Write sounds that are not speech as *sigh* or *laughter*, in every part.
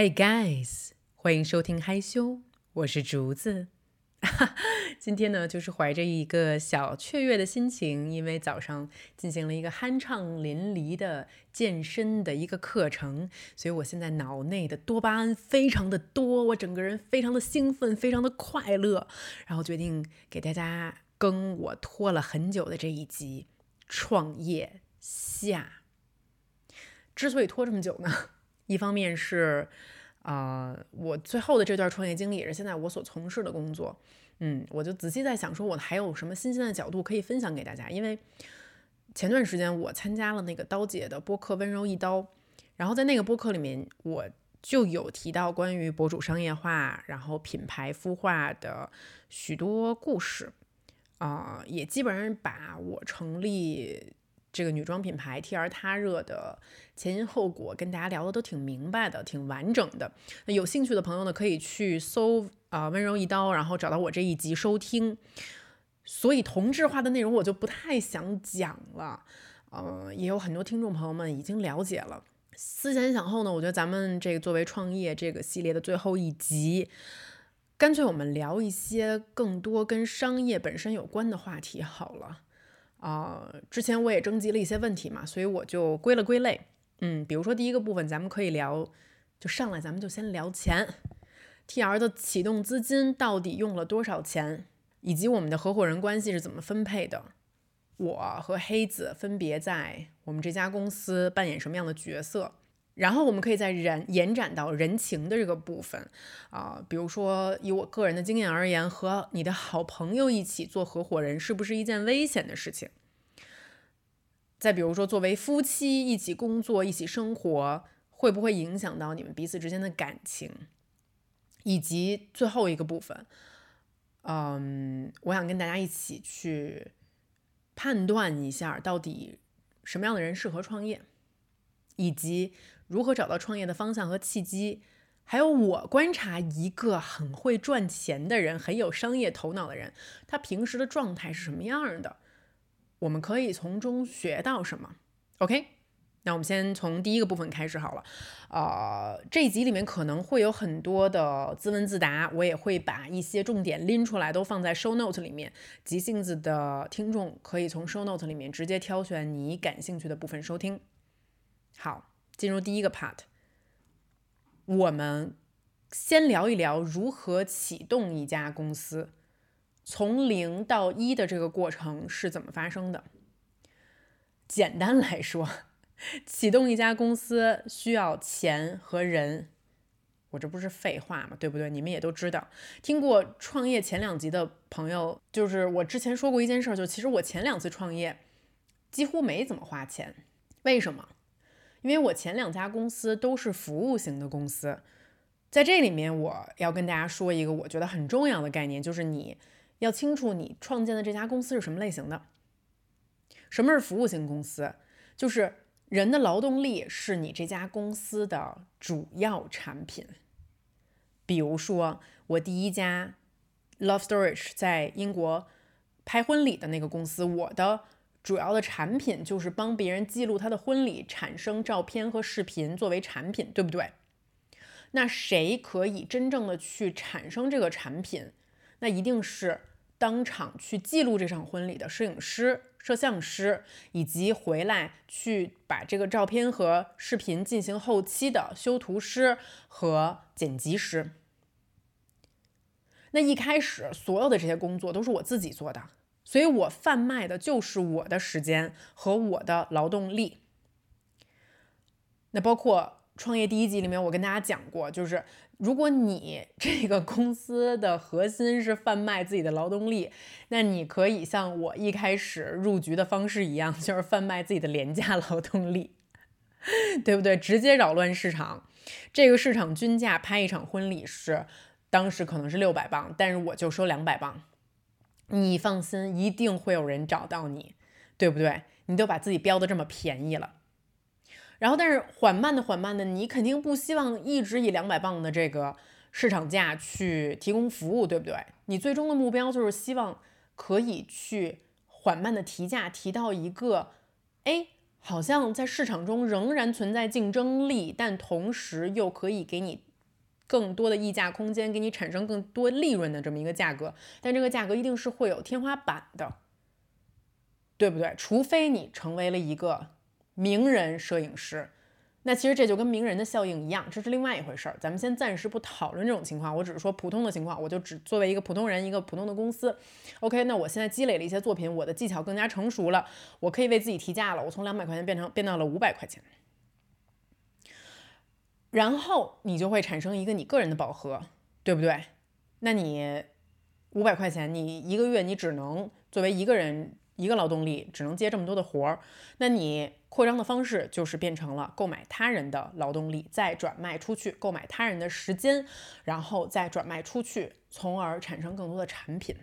Hey guys，欢迎收听害羞，我是竹子。*laughs* 今天呢，就是怀着一个小雀跃的心情，因为早上进行了一个酣畅淋漓的健身的一个课程，所以我现在脑内的多巴胺非常的多，我整个人非常的兴奋，非常的快乐，然后决定给大家更我拖了很久的这一集创业下。之所以拖这么久呢？一方面是，啊，我最后的这段创业经历也是现在我所从事的工作，嗯，我就仔细在想，说我还有什么新鲜的角度可以分享给大家。因为前段时间我参加了那个刀姐的播客《温柔一刀》，然后在那个播客里面，我就有提到关于博主商业化，然后品牌孵化的许多故事，啊，也基本上把我成立。这个女装品牌 T R 他热的前因后果跟大家聊的都挺明白的，挺完整的。那有兴趣的朋友呢，可以去搜啊温柔一刀，然后找到我这一集收听。所以同质化的内容我就不太想讲了，呃，也有很多听众朋友们已经了解了。思前想后呢，我觉得咱们这个作为创业这个系列的最后一集，干脆我们聊一些更多跟商业本身有关的话题好了。啊，之前我也征集了一些问题嘛，所以我就归了归类。嗯，比如说第一个部分，咱们可以聊，就上来咱们就先聊钱，TR 的启动资金到底用了多少钱，以及我们的合伙人关系是怎么分配的，我和黑子分别在我们这家公司扮演什么样的角色。然后我们可以再延延展到人情的这个部分，啊，比如说以我个人的经验而言，和你的好朋友一起做合伙人是不是一件危险的事情？再比如说，作为夫妻一起工作、一起生活，会不会影响到你们彼此之间的感情？以及最后一个部分，嗯，我想跟大家一起去判断一下，到底什么样的人适合创业，以及。如何找到创业的方向和契机？还有我观察一个很会赚钱的人，很有商业头脑的人，他平时的状态是什么样的？我们可以从中学到什么？OK，那我们先从第一个部分开始好了。呃，这一集里面可能会有很多的自问自答，我也会把一些重点拎出来，都放在 show note 里面。急性子的听众可以从 show note 里面直接挑选你感兴趣的部分收听。好。进入第一个 part，我们先聊一聊如何启动一家公司，从零到一的这个过程是怎么发生的。简单来说，启动一家公司需要钱和人，我这不是废话吗？对不对？你们也都知道，听过创业前两集的朋友，就是我之前说过一件事，就其实我前两次创业几乎没怎么花钱，为什么？因为我前两家公司都是服务型的公司，在这里面我要跟大家说一个我觉得很重要的概念，就是你要清楚你创建的这家公司是什么类型的。什么是服务型公司？就是人的劳动力是你这家公司的主要产品。比如说我第一家 Love Storage 在英国拍婚礼的那个公司，我的。主要的产品就是帮别人记录他的婚礼，产生照片和视频作为产品，对不对？那谁可以真正的去产生这个产品？那一定是当场去记录这场婚礼的摄影师、摄像师，以及回来去把这个照片和视频进行后期的修图师和剪辑师。那一开始所有的这些工作都是我自己做的。所以我贩卖的就是我的时间和我的劳动力。那包括创业第一集里面，我跟大家讲过，就是如果你 *laughs* 这个公司的核心是贩卖自己的劳动力，那你可以像我一开始入局的方式一样，就是贩卖自己的廉价劳动力，对不对？直接扰乱市场。这个市场均价拍一场婚礼是当时可能是六百磅，但是我就收两百磅。你放心，一定会有人找到你，对不对？你都把自己标的这么便宜了，然后但是缓慢的、缓慢的，你肯定不希望一直以两百磅的这个市场价去提供服务，对不对？你最终的目标就是希望可以去缓慢的提价，提到一个，哎，好像在市场中仍然存在竞争力，但同时又可以给你更多的溢价空间，给你产生更多利润的这么一个价格，但这个价格一定是会有天花板的，对不对？除非你成为了一个名人摄影师。那其实这就跟名人的效应一样，这是另外一回事儿。咱们先暂时不讨论这种情况，我只是说普通的情况，我就只作为一个普通人，一个普通的公司。OK，那我现在积累了一些作品，我的技巧更加成熟了，我可以为自己提价了，我从两百块钱变成变到了五百块钱。然后你就会产生一个你个人的饱和，对不对？那你五百块钱，你一个月你只能作为一个人。一个劳动力只能接这么多的活儿，那你扩张的方式就是变成了购买他人的劳动力，再转卖出去，购买他人的时间，然后再转卖出去，从而产生更多的产品。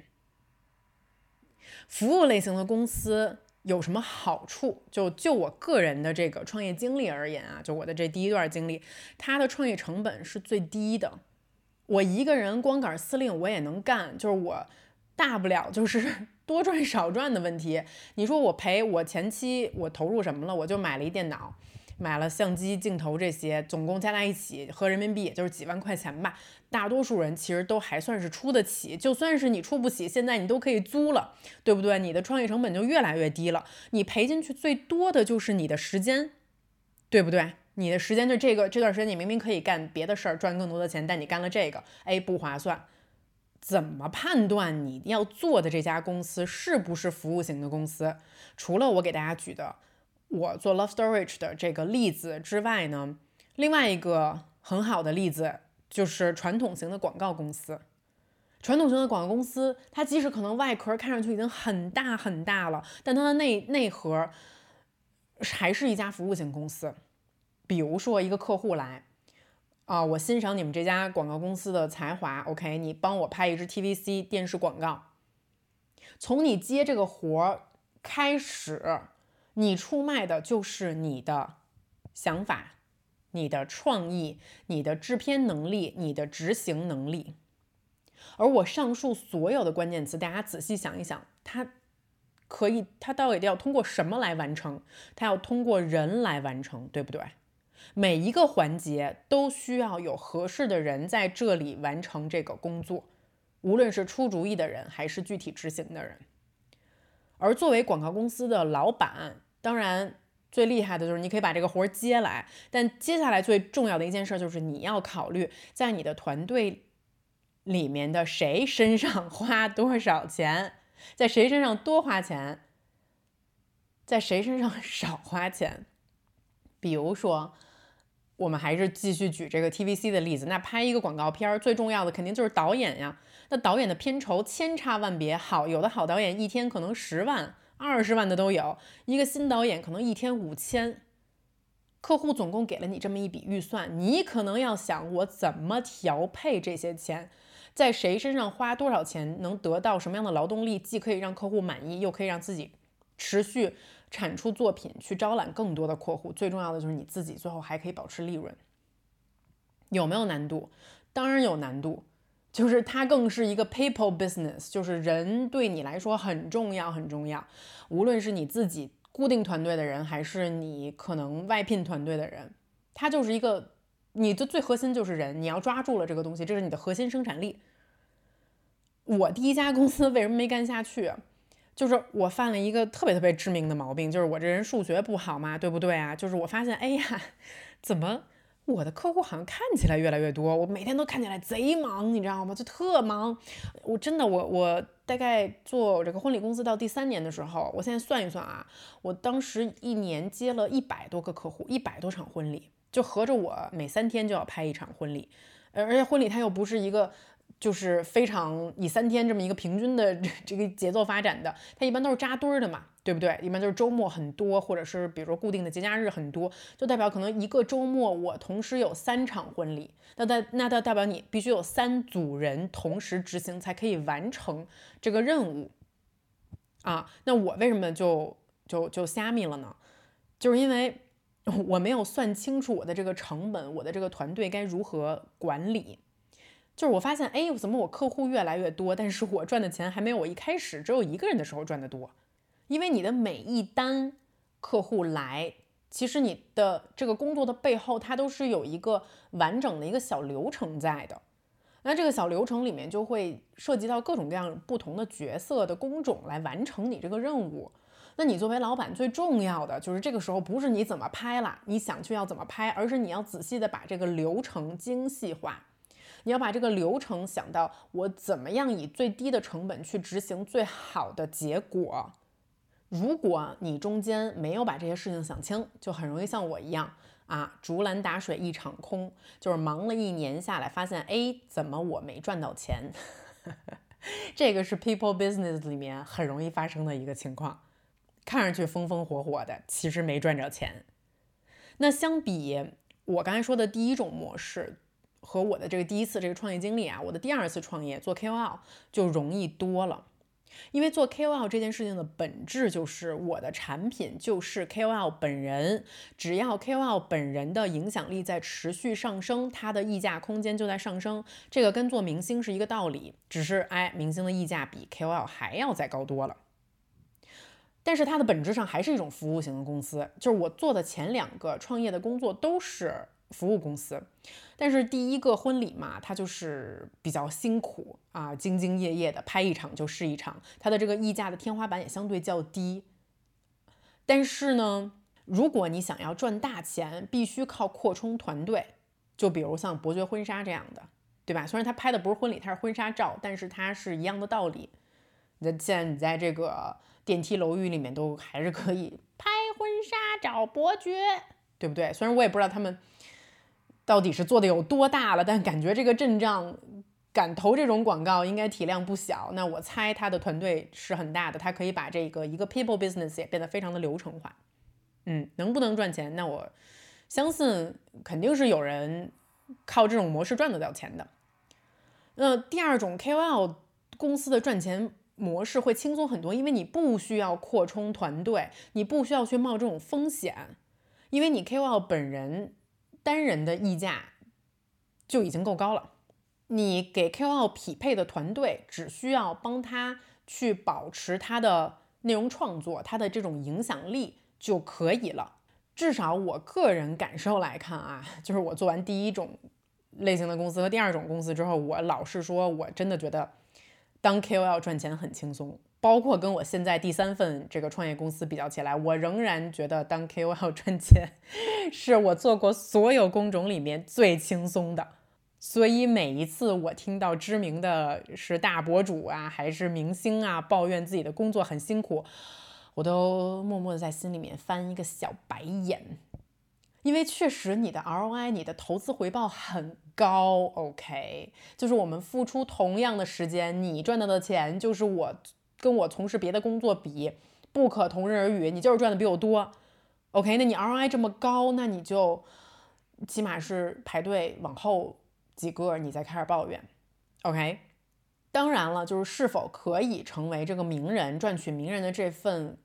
服务类型的公司有什么好处？就就我个人的这个创业经历而言啊，就我的这第一段经历，它的创业成本是最低的。我一个人光杆司令我也能干，就是我大不了就是。*laughs* 多赚少赚的问题，你说我赔我前期我投入什么了？我就买了一电脑，买了相机、镜头这些，总共加在一起合人民币也就是几万块钱吧。大多数人其实都还算是出得起，就算是你出不起，现在你都可以租了，对不对？你的创业成本就越来越低了。你赔进去最多的就是你的时间，对不对？你的时间就这个这段时间，你明明可以干别的事儿赚更多的钱，但你干了这个，哎，不划算。怎么判断你要做的这家公司是不是服务型的公司？除了我给大家举的我做 Love Storage 的这个例子之外呢，另外一个很好的例子就是传统型的广告公司。传统型的广告公司，它即使可能外壳看上去已经很大很大了，但它的内内核还是一家服务型公司。比如说一个客户来。啊，我欣赏你们这家广告公司的才华。OK，你帮我拍一支 TVC 电视广告。从你接这个活儿开始，你出卖的就是你的想法、你的创意、你的制片能力、你的执行能力。而我上述所有的关键词，大家仔细想一想，它可以，它到底要通过什么来完成？它要通过人来完成，对不对？每一个环节都需要有合适的人在这里完成这个工作，无论是出主意的人还是具体执行的人。而作为广告公司的老板，当然最厉害的就是你可以把这个活儿接来，但接下来最重要的一件事就是你要考虑在你的团队里面的谁身上花多少钱，在谁身上多花钱，在谁身上少花钱。比如说。我们还是继续举这个 TVC 的例子。那拍一个广告片儿，最重要的肯定就是导演呀。那导演的片酬千差万别，好有的好导演一天可能十万、二十万的都有。一个新导演可能一天五千。客户总共给了你这么一笔预算，你可能要想我怎么调配这些钱，在谁身上花多少钱，能得到什么样的劳动力，既可以让客户满意，又可以让自己持续。产出作品去招揽更多的客户，最重要的就是你自己最后还可以保持利润。有没有难度？当然有难度，就是它更是一个 people business，就是人对你来说很重要很重要。无论是你自己固定团队的人，还是你可能外聘团队的人，它就是一个你的最核心就是人，你要抓住了这个东西，这是你的核心生产力。我第一家公司为什么没干下去？就是我犯了一个特别特别致命的毛病，就是我这人数学不好嘛，对不对啊？就是我发现，哎呀，怎么我的客户好像看起来越来越多，我每天都看起来贼忙，你知道吗？就特忙。我真的，我我大概做我这个婚礼公司到第三年的时候，我现在算一算啊，我当时一年接了一百多个客户，一百多场婚礼，就合着我每三天就要拍一场婚礼，而且婚礼它又不是一个。就是非常以三天这么一个平均的这个节奏发展的，它一般都是扎堆儿的嘛，对不对？一般就是周末很多，或者是比如说固定的节假日很多，就代表可能一个周末我同时有三场婚礼，那代那代代表你必须有三组人同时执行才可以完成这个任务啊。那我为什么就就就虾米了呢？就是因为我没有算清楚我的这个成本，我的这个团队该如何管理。就是我发现，哎，怎么我客户越来越多，但是我赚的钱还没有我一开始只有一个人的时候赚的多？因为你的每一单客户来，其实你的这个工作的背后，它都是有一个完整的一个小流程在的。那这个小流程里面就会涉及到各种各样不同的角色的工种来完成你这个任务。那你作为老板，最重要的就是这个时候不是你怎么拍了，你想去要怎么拍，而是你要仔细的把这个流程精细化。你要把这个流程想到我怎么样以最低的成本去执行最好的结果。如果你中间没有把这些事情想清，就很容易像我一样啊，竹篮打水一场空，就是忙了一年下来，发现哎，怎么我没赚到钱？*laughs* 这个是 people business 里面很容易发生的一个情况，看上去风风火火的，其实没赚着钱。那相比我刚才说的第一种模式和我的这个第一次这个创业经历啊，我的第二次创业做 KOL 就容易多了。因为做 KOL 这件事情的本质就是我的产品就是 KOL 本人，只要 KOL 本人的影响力在持续上升，它的溢价空间就在上升。这个跟做明星是一个道理，只是哎，明星的溢价比 KOL 还要再高多了。但是它的本质上还是一种服务型的公司，就是我做的前两个创业的工作都是。服务公司，但是第一个婚礼嘛，它就是比较辛苦啊，兢兢业业的拍一场就是一场，它的这个溢价的天花板也相对较低。但是呢，如果你想要赚大钱，必须靠扩充团队，就比如像伯爵婚纱这样的，对吧？虽然他拍的不是婚礼，他是婚纱照，但是它是一样的道理。那现在你在这个电梯楼宇里面都还是可以拍婚纱找伯爵，对不对？虽然我也不知道他们。到底是做的有多大了？但感觉这个阵仗敢投这种广告，应该体量不小。那我猜他的团队是很大的，他可以把这个一个 people business 也变得非常的流程化。嗯，能不能赚钱？那我相信肯定是有人靠这种模式赚得到钱的。那第二种 KOL 公司的赚钱模式会轻松很多，因为你不需要扩充团队，你不需要去冒这种风险，因为你 KOL 本人。单人的溢价就已经够高了，你给 KOL 匹配的团队只需要帮他去保持他的内容创作，他的这种影响力就可以了。至少我个人感受来看啊，就是我做完第一种类型的公司和第二种公司之后，我老是说，我真的觉得当 KOL 赚钱很轻松。包括跟我现在第三份这个创业公司比较起来，我仍然觉得当 KOL 赚钱是我做过所有工种里面最轻松的。所以每一次我听到知名的是大博主啊，还是明星啊，抱怨自己的工作很辛苦，我都默默的在心里面翻一个小白眼，因为确实你的 ROI，你的投资回报很高。OK，就是我们付出同样的时间，你赚到的钱就是我。跟我从事别的工作比，不可同日而语。你就是赚的比我多，OK？那你 ROI 这么高，那你就起码是排队往后几个，你再开始抱怨，OK？当然了，就是是否可以成为这个名人，赚取名人的这份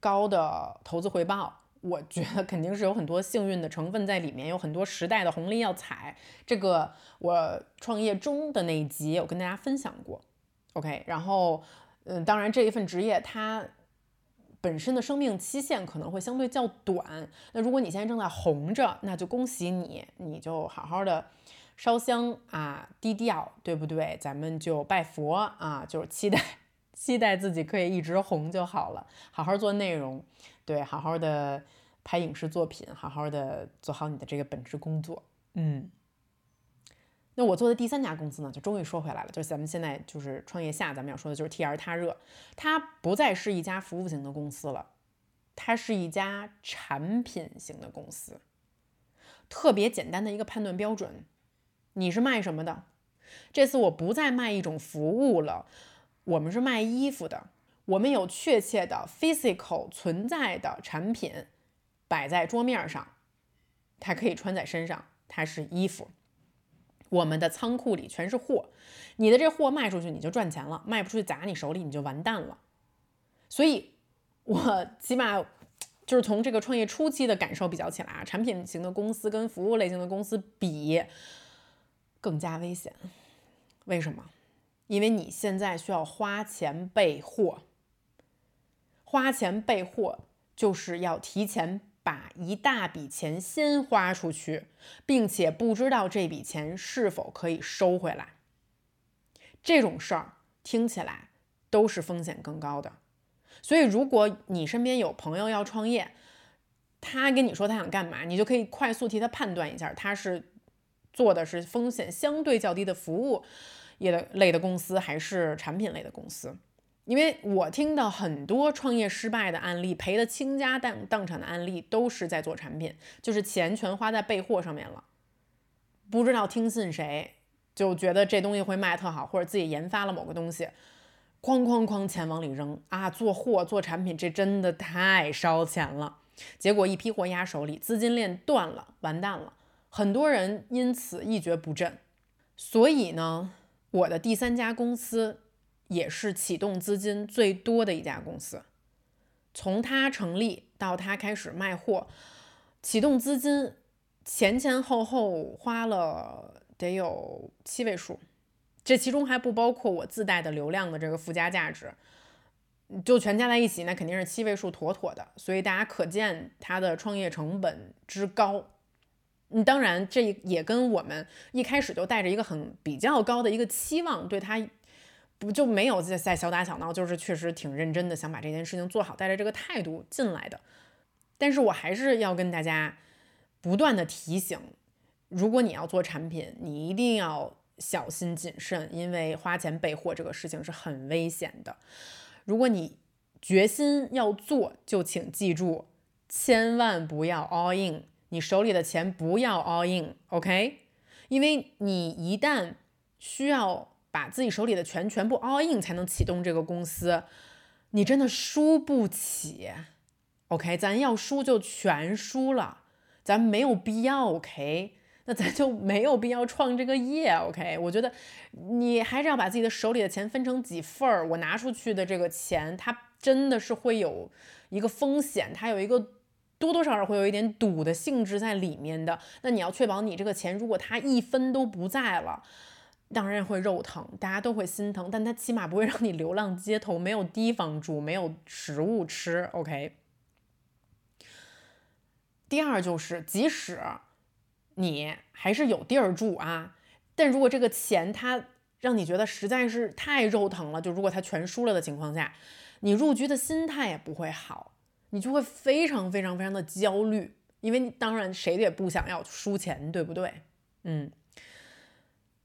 高的投资回报，我觉得肯定是有很多幸运的成分在里面，有很多时代的红利要踩。这个我创业中的那一集我跟大家分享过，OK？然后。嗯，当然，这一份职业它本身的生命期限可能会相对较短。那如果你现在正在红着，那就恭喜你，你就好好的烧香啊，低调，对不对？咱们就拜佛啊，就是期待期待自己可以一直红就好了。好好做内容，对，好好的拍影视作品，好好的做好你的这个本职工作，嗯。那我做的第三家公司呢，就终于说回来了，就是咱们现在就是创业下，咱们要说的就是 T R 他热，它不再是一家服务型的公司了，它是一家产品型的公司。特别简单的一个判断标准，你是卖什么的？这次我不再卖一种服务了，我们是卖衣服的，我们有确切的 physical 存在的产品摆在桌面上，它可以穿在身上，它是衣服。我们的仓库里全是货，你的这货卖出去你就赚钱了，卖不出去砸你手里你就完蛋了。所以，我 *laughs* 起码就是从这个创业初期的感受比较起来啊，产品型的公司跟服务类型的公司比更加危险。为什么？因为你现在需要花钱备货，花钱备货就是要提前。把一大笔钱先花出去，并且不知道这笔钱是否可以收回来。这种事儿听起来都是风险更高的。所以，如果你身边有朋友要创业，他跟你说他想干嘛，你就可以快速替他判断一下，他是做的是风险相对较低的服务业的类的公司，还是产品类的公司。因为我听到很多创业失败的案例，赔得倾家荡荡产的案例，都是在做产品，就是钱全花在备货上面了，不知道听信谁，就觉得这东西会卖特好，或者自己研发了某个东西，哐哐哐钱往里扔啊！做货做产品，这真的太烧钱了。结果一批货压手里，资金链断了，完蛋了，很多人因此一蹶不振。所以呢，我的第三家公司。也是启动资金最多的一家公司，从它成立到它开始卖货，启动资金前前后后花了得有七位数，这其中还不包括我自带的流量的这个附加价值，就全加在一起，那肯定是七位数妥妥的。所以大家可见它的创业成本之高。嗯，当然这也跟我们一开始就带着一个很比较高的一个期望对它。不就没有在在小打小闹，就是确实挺认真的，想把这件事情做好，带着这个态度进来的。但是我还是要跟大家不断的提醒，如果你要做产品，你一定要小心谨慎，因为花钱备货这个事情是很危险的。如果你决心要做，就请记住，千万不要 all in，你手里的钱不要 all in，OK？因为你一旦需要。把自己手里的钱全部 all in 才能启动这个公司，你真的输不起。OK，咱要输就全输了，咱没有必要。OK，那咱就没有必要创这个业。OK，我觉得你还是要把自己的手里的钱分成几份儿。我拿出去的这个钱，它真的是会有一个风险，它有一个多多少少会有一点赌的性质在里面的。那你要确保你这个钱，如果它一分都不在了。当然会肉疼，大家都会心疼，但它起码不会 *laughs* 让你流浪街头，没有地方住，没有食物吃。OK。第二就是，即使你还是有地儿住啊，但如果这个钱它让你觉得实在是太肉疼了，就如果它全输了的情况下，你入局的心态也不会好，你就会非常非常非常的焦虑，因为当然谁也不想要输钱，对不对？嗯。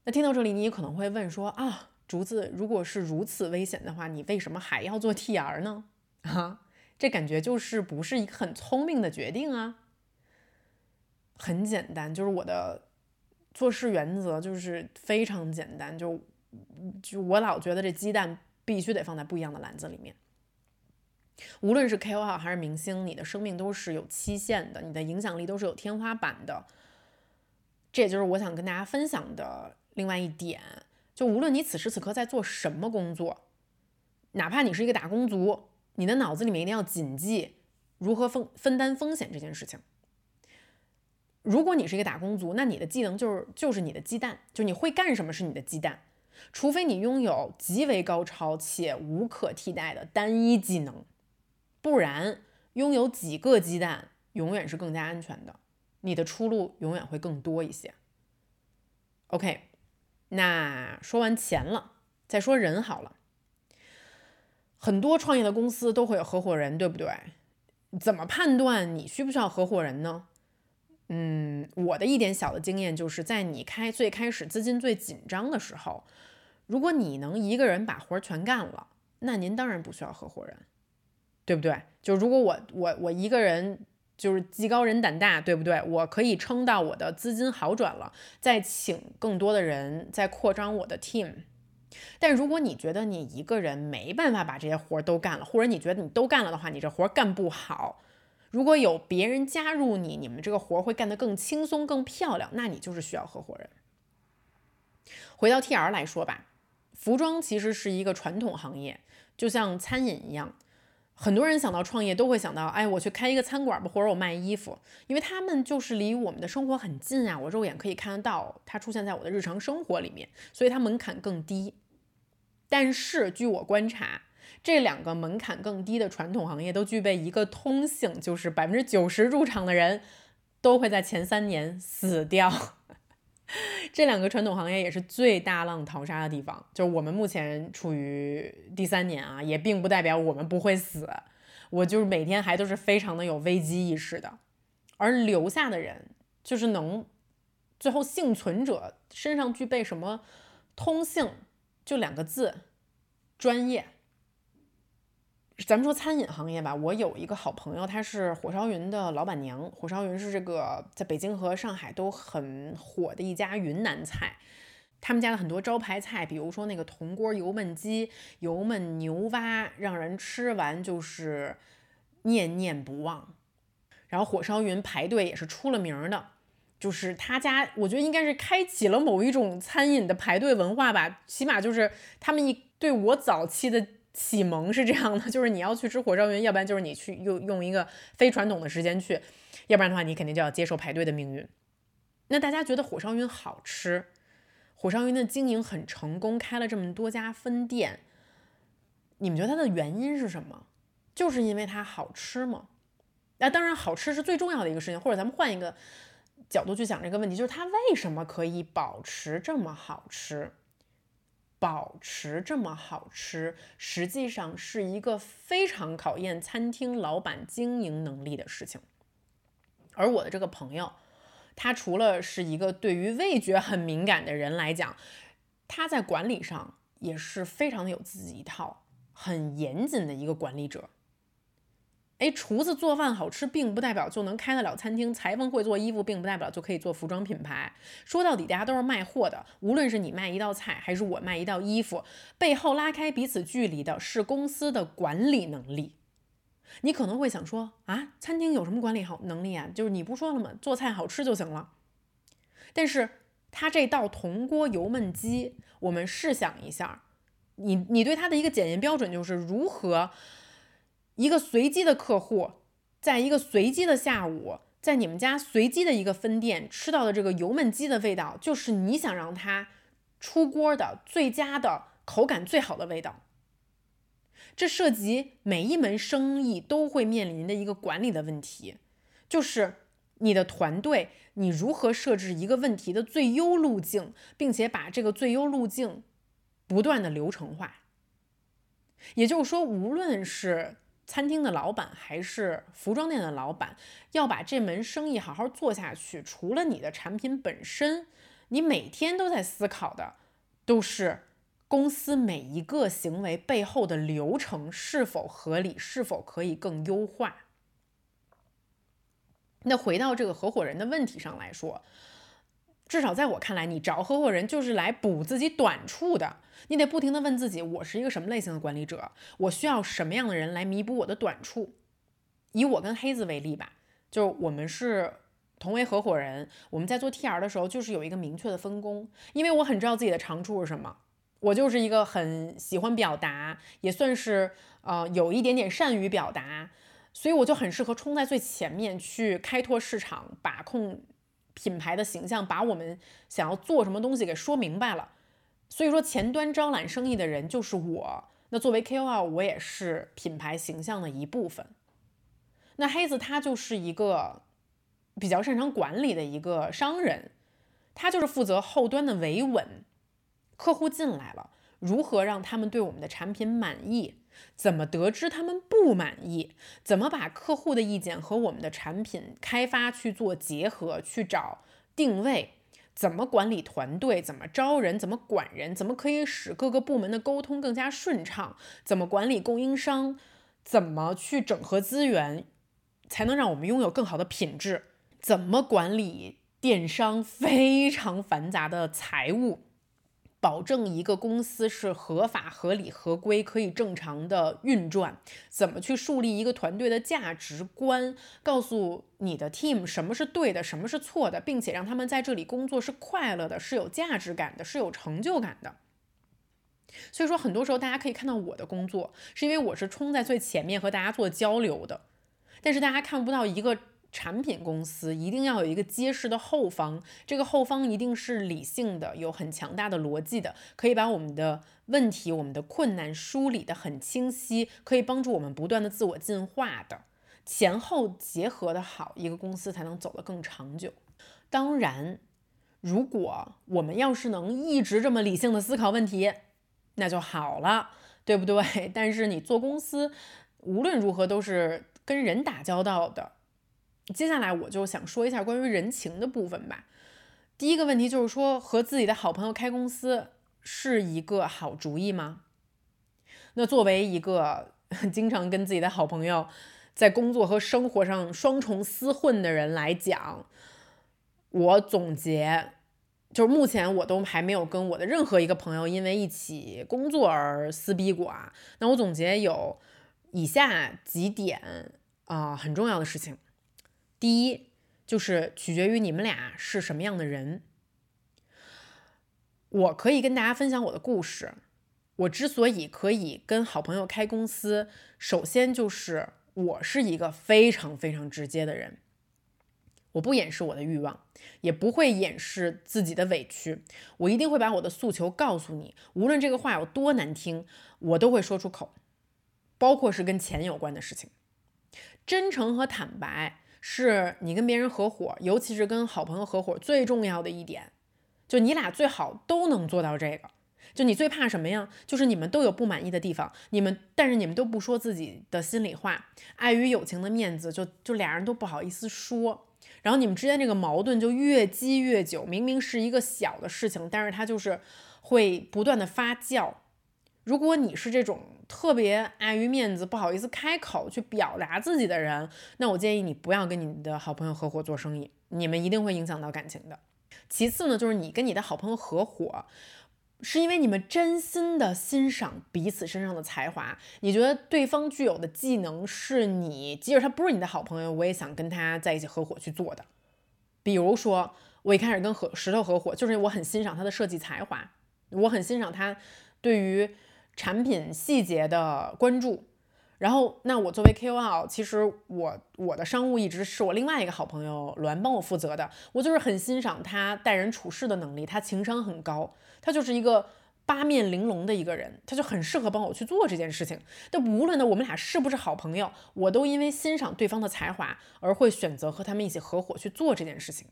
那听到这里，你也可能会问说啊，竹子，如果是如此危险的话，你为什么还要做 TR 呢？啊，这感觉就是不是一个很聪明的决定啊。很简单，就是我的做事原则就是非常简单，就就我老觉得这鸡蛋必须得放在不一样的篮子里面。无论是 KOL 还是明星，你的生命都是有期限的，你的影响力都是有天花板的。这也就是我想跟大家分享的。另外一点，就无论你此时此刻在做什么工作，哪怕你是一个打工族，你的脑子里面一定要谨记如何分分担风险这件事情。如果你是一个打工族，那你的技能就是就是你的鸡蛋，就你会干什么是你的鸡蛋，除非你拥有极为高超且无可替代的单一技能，不然拥有几个鸡蛋永远是更加安全的，你的出路永远会更多一些。OK。那说完钱了，再说人好了。很多创业的公司都会有合伙人，对不对？怎么判断你需不需要合伙人呢？嗯，我的一点小的经验就是在你开最开始资金最紧张的时候，如果你能一个人把活儿全干了，那您当然不需要合伙人，对不对？就如果我我我一个人。就是技高人胆大，对不对？我可以撑到我的资金好转了，再请更多的人，再扩张我的 team。但如果你觉得你一个人没办法把这些活都干了，或者你觉得你都干了的话，你这活干不好。如果有别人加入你，你们这个活会干得更轻松、更漂亮，那你就是需要合伙人。回到 TR 来说吧，服装其实是一个传统行业，就像餐饮一样。很多人想到创业都会想到，哎，我去开一个餐馆吧，或者我卖衣服，因为他们就是离我们的生活很近啊，我肉眼可以看得到，它出现在我的日常生活里面，所以它门槛更低。但是据我观察，这两个门槛更低的传统行业都具备一个通性，就是百分之九十入场的人都会在前三年死掉。*laughs* 这两个传统行业也是最大浪淘沙的地方。就是我们目前处于第三年啊，也并不代表我们不会死。我就是每天还都是非常的有危机意识的，而留下的人就是能最后幸存者身上具备什么通性，就两个字：专业。咱们说餐饮行业吧，我有一个好朋友，她是火烧云的老板娘。火烧云是这个在北京和上海都很火的一家云南菜。他们家的很多招牌菜，比如说那个铜锅油焖鸡、油焖牛蛙，让人吃完就是念念不忘。然后火烧云排队也是出了名的，就是他家，我觉得应该是开启了某一种餐饮的排队文化吧。起码就是他们一对我早期的。启蒙是这样的，*laughs* 就是你要去吃火烧云，要不然就是你去用用一个非传统的时间去，要不然的话你肯定就要接受排队的命运。那大家觉得火烧云好吃，火烧云的经营很成功，开了这么多家分店，你们觉得它的原因是什么？就是因为它好吃吗？那当然，好吃是最重要的一个事情。或者咱们换一个角度去想这个问题，就是它为什么可以保持这么好吃？保持这么好吃，实际上是一个非常考验餐厅老板经营能力的事情。而我的这个朋友，他除了是一个对于味觉很敏感的人来讲，他在管理上也是非常的有自己一套，很严谨的一个管理者。哎，厨子做饭好吃，并不代表就能开得了餐厅；裁缝会做衣服，并不代表就可以做服装品牌。说到底，大家都是卖货的。无论是你卖一道菜，还是我卖一道衣服，背后拉开彼此距离的是公司的管理能力。你可能会想说啊，餐厅有什么管理好能力啊？就是你不说了吗？做菜好吃就行了。但是他这道铜锅油焖鸡，我们试想一下，你你对他的一个检验标准就是如何？一个随机的客户，在一个随机的下午，在你们家随机的一个分店吃到的这个油焖鸡的味道，就是你想让它出锅的最佳的口感最好的味道。这涉及每一门生意都会面临的一个管理的问题，就是你的团队，你如何设置一个问题的最优路径，并且把这个最优路径不断的流程化。也就是说，无论是餐厅的老板还是服装店的老板，要把这门生意好好做下去，除了你的产品本身，你每天都在思考的，都是公司每一个行为背后的流程是否合理，是否可以更优化。那回到这个合伙人的问题上来说。至少在我看来，你找合伙人就是来补自己短处的。你得不停地问自己：我是一个什么类型的管理者？我需要什么样的人来弥补我的短处？以我跟黑子为例吧，就我们是同为合伙人，我们在做 TR 的时候，就是有一个明确的分工。因为我很知道自己的长处是什么，我就是一个很喜欢表达，也算是呃有一点点善于表达，所以我就很适合冲在最前面去开拓市场，把控。品牌的形象，把我们想要做什么东西给说明白了。所以说，前端招揽生意的人就是我。那作为 KOL，我也是品牌形象的一部分。那黑子他就是一个比较擅长管理的一个商人，他就是负责后端的维稳。客户进来了，如何让他们对我们的产品满意？怎么得知他们不满意？怎么把客户的意见和我们的产品开发去做结合，去找定位？怎么管理团队？怎么招人？怎么管人？怎么可以使各个部门的沟通更加顺畅？怎么管理供应商？怎么去整合资源，才能让我们拥有更好的品质？怎么管理电商非常繁杂的财务？保证一个公司是合法、合理、合规，可以正常的运转。怎么去树立一个团队的价值观？告诉你的 team 什么是对的，什么是错的，并且让他们在这里工作是快乐的，是有价值感的，是有成就感的。所以说，很多时候大家可以看到我的工作，是因为我是冲在最前面和大家做交流的。但是大家看不到一个产品公司一定要有一个结实的后方，这个后方一定是理性的，有很强大的逻辑的，可以把我们的问题、我们的困难梳理的很清晰，可以帮助我们不断的自我进化的，前后结合的好，一个公司才能走得更长久。当然，如果我们要是能一直这么理性的思考问题，那就好了，对不对？*laughs* 但是你做公司，无论如何都是跟人打交道的。接下来我就想说一下关于人情的部分吧。第一个问题就是说，和自己的好朋友开公司是一个好主意吗？那作为一个 *laughs* 经常跟自己的好朋友在工作和生活上双重厮混的人来讲，我总结，就是目前我都还没有跟我的任何一个朋友因为一起工作而撕逼过啊。那我总结有以下几点啊，很重要的事情。第一，就是取决于你们俩是什么样的人。我可以跟大家分享我的故事。我之所以可以跟好朋友开公司，首先就是我是一个非常非常直接的人。我不掩饰我的欲望，也不会掩饰自己的委屈。我一定会把我的诉求告诉你，无论这个话有多难听，我都会说出口，包括是跟钱有关的事情。真诚和坦白是你跟别人合伙，尤其是跟好朋友合伙最重要的一点。就你俩最好都能做到这个。就你最怕什么呀？就是你们都有不满意的地方，你们但是你们都不说自己的心里话，碍于友情的面子，就就俩人都不好意思说。然后你们之间这个矛盾就越积越久，明明是一个小的事情，但是它就是会不断的发酵。如果你是这种特别碍于面子、不好意思开口去表达自己的人，那我建议你不要跟你的好朋友合伙做生意，你们一定会影响到感情的。其次呢，就是你跟你的好朋友合伙。是因为你们真心的欣赏彼此身上的才华，你觉得对方具有的技能是你，即使他不是你的好朋友，我也想跟他在一起合伙去做的。比如说，我一开始跟合石头合伙，就是我很欣赏他的设计才华，我很欣赏他对于产品细节的关注。然后，那我作为 KOL，其实我我的商务一直是我另外一个好朋友栾帮我负责的。我就是很欣赏他待人处事的能力，他情商很高，他就是一个八面玲珑的一个人，他就很适合帮我去做这件事情。但无论呢我们俩是不是好朋友，我都因为欣赏对方的才华而会选择和他们一起合伙去做这件事情。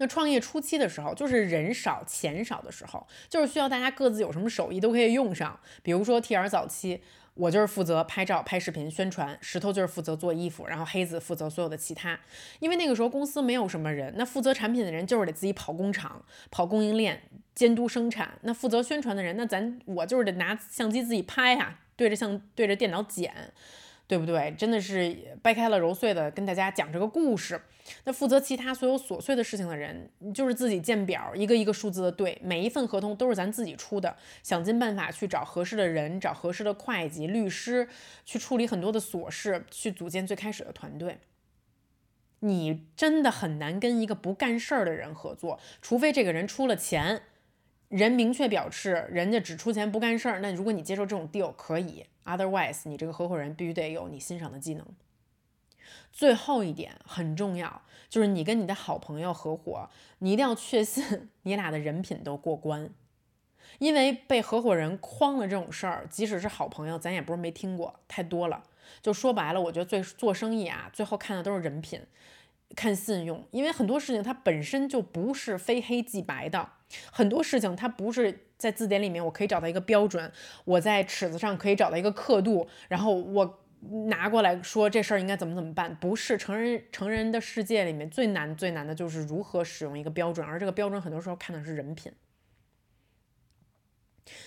那创业初期的时候，就是人少钱少的时候，就是需要大家各自有什么手艺都可以用上。比如说 T R 早期。我就是负责拍照、拍视频、宣传，石头就是负责做衣服，然后黑子负责所有的其他。因为那个时候公司没有什么人，那负责产品的人就是得自己跑工厂、跑供应链、监督生产。那负责宣传的人，那咱我就是得拿相机自己拍啊，对着相对着电脑剪。对不对？真的是掰开了揉碎的跟大家讲这个故事。那负责其他所有琐碎的事情的人，就是自己建表，一个一个数字的对，每一份合同都是咱自己出的，想尽办法去找合适的人，找合适的会计、律师，去处理很多的琐事，去组建最开始的团队。你真的很难跟一个不干事儿的人合作，除非这个人出了钱。人明确表示，人家只出钱不干事儿。那如果你接受这种 deal，可以；otherwise，你这个合伙人必须得有你欣赏的技能。最后一点很重要，就是你跟你的好朋友合伙，你一定要确信 *laughs* 你俩的人品都过关。因为被合伙人诓了这种事儿，即使是好朋友，咱也不是没听过，太多了。就说白了，我觉得最做生意啊，最后看的都是人品。看信用，因为很多事情它本身就不是非黑即白的，很多事情它不是在字典里面我可以找到一个标准，我在尺子上可以找到一个刻度，然后我拿过来说这事儿应该怎么怎么办，不是成人成人的世界里面最难最难的就是如何使用一个标准，而这个标准很多时候看的是人品。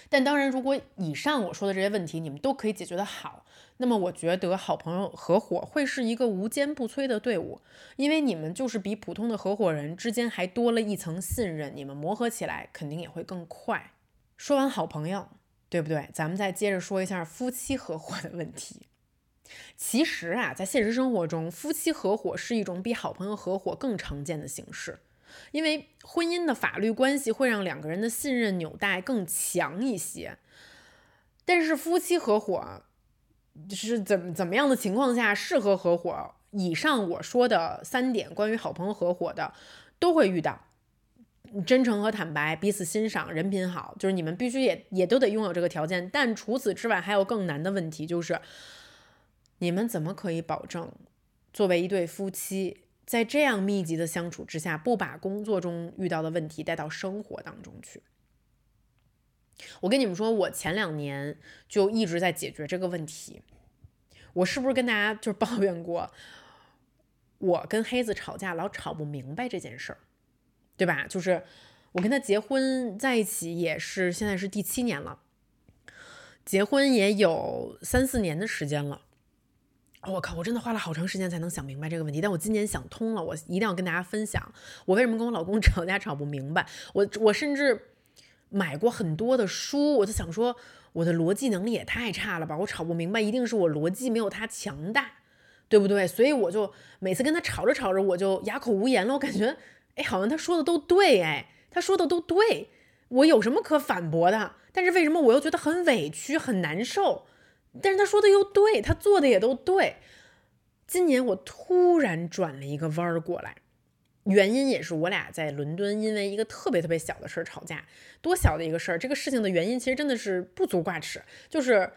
但当然，如果以上我说的这些问题你们都可以解决的好，那么我觉得好朋友合伙会是一个无坚不摧的队伍，因为你们就是比普通的合伙人之间还多了一层信任，你们磨合起来肯定也会更快。说完好朋友，对不对？咱们再接着说一下夫妻合伙的问题。其实啊，在现实生活中，夫妻合伙是一种比好朋友合伙更常见的形式。因为婚姻的法律关系会让两个人的信任纽带更强一些，但是夫妻合伙是怎么怎么样的情况下适合合伙，以上我说的三点关于好朋友合伙的，都会遇到。真诚和坦白，彼此欣赏，人品好，就是你们必须也也都得拥有这个条件。但除此之外，还有更难的问题，就是你们怎么可以保证，作为一对夫妻，在这样密集的相处之下，不把工作中遇到的问题带到生活当中去？我跟你们说，我前两年就一直在解决这个问题。我是不是跟大家就抱怨过，我跟黑子吵架老吵不明白这件事儿？对吧？就是我跟他结婚在一起也是现在是第七年了，结婚也有三四年的时间了。我靠，我真的花了好长时间才能想明白这个问题，但我今年想通了，我一定要跟大家分享我为什么跟我老公 *laughs* 吵架吵不明白。我我甚至买过很多的书，我就想说我的逻辑能力也太差了吧，我吵不明白一定是我逻辑没有他强大，对不对？所以我就每次跟他吵着吵着，我就哑口无言了，我感觉。哎，好像他说的都对，哎，他说的都对，我有什么可反驳的？但是为什么我又觉得很委屈、很难受？但是他说的又对，他做的也都对。今年我突然转了一个弯儿过来，原因也是我俩在伦敦因为一个特别特别小的事儿吵架，多小的一个事儿？这个事情的原因其实真的是不足挂齿，就是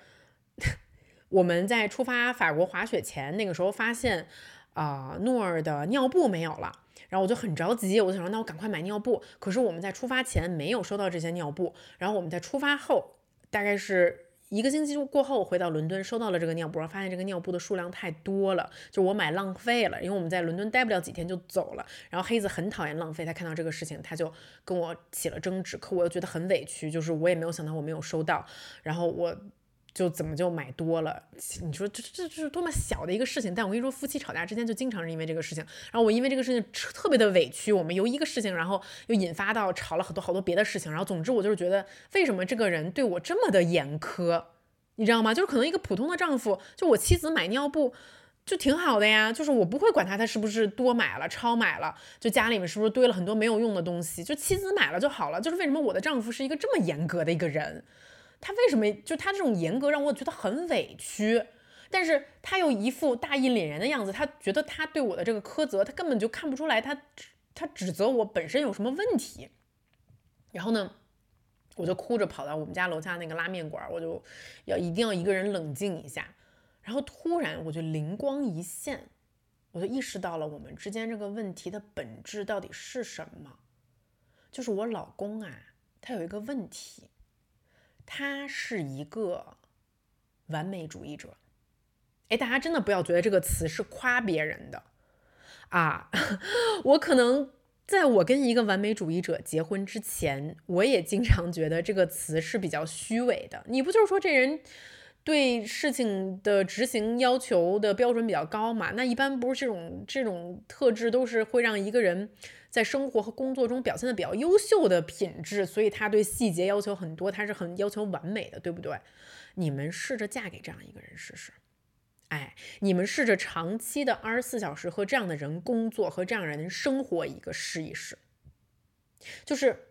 *laughs* 我们在出发法国滑雪前，那个时候发现啊，诺尔的尿布没有了。然后我就很着急，我想说，那我赶快买尿布。可是我们在出发前没有收到这些尿布，然后我们在出发后，大概是一个星期过后我回到伦敦，收到了这个尿布，发现这个尿布的数量太多了，就我买浪费了，因为我们在伦敦待不了几天就走了。然后黑子很讨厌浪费，他看到这个事情，他就跟我起了争执，可我又觉得很委屈，就是我也没有想到我没有收到，然后我。就怎么就买多了？你说这这这是多么小的一个事情？但我跟你说，夫妻吵架之间就经常是因为这个事情。然后我因为这个事情特别的委屈，我们由一个事情，然后又引发到吵了很多好多别的事情。然后总之我就是觉得，为什么这个人对我这么的严苛？你知道吗？就是可能一个普通的丈夫，就我妻子买尿布就挺好的呀，就是我不会管他他是不是多买了、超买了，就家里面是不是堆了很多没有用的东西，就妻子买了就好了。就是为什么我的丈夫是一个这么严格的一个人？他为什么就他这种严格让我觉得很委屈，但是他又一副大义凛然的样子，他觉得他对我的这个苛责，他根本就看不出来，他他指责我本身有什么问题。然后呢，我就哭着跑到我们家楼下那个拉面馆，我就要一定要一个人冷静一下。然后突然我就灵光一现，我就意识到了我们之间这个问题的本质到底是什么，就是我老公啊，他有一个问题。他是一个完美主义者，哎，大家真的不要觉得这个词是夸别人的啊！*laughs* 我可能在我跟一个完美主义者结婚之前，我也经常觉得这个词是比较虚伪的。你不就是说这人对事情的执行要求的标准比较高嘛？那一般不是这种这种特质都是会让一个人。在生活和工作中表现的比较优秀的品质，所以他对细节要求很多，他是很要求完美的，对不对？你们试着嫁给这样一个人试试，哎，你们试着长期的二十四小时和这样的人工作，和这样人生活一个试一试。就是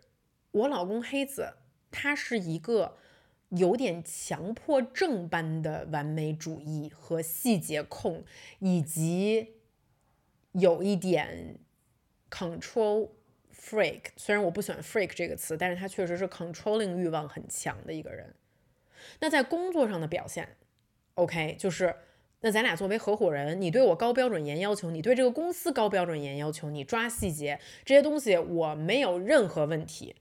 我老公黑子，他是一个有点强迫症般的完美主义和细节控，以及有一点。Control freak，虽然我不喜欢 freak 这个词，但是他确实是 controlling 欲望很强的一个人。那在工作上的表现，OK，就是那咱俩作为合伙人，你对我高标准严要求，你对这个公司高标准严要求，你抓细节这些东西我没有任何问题。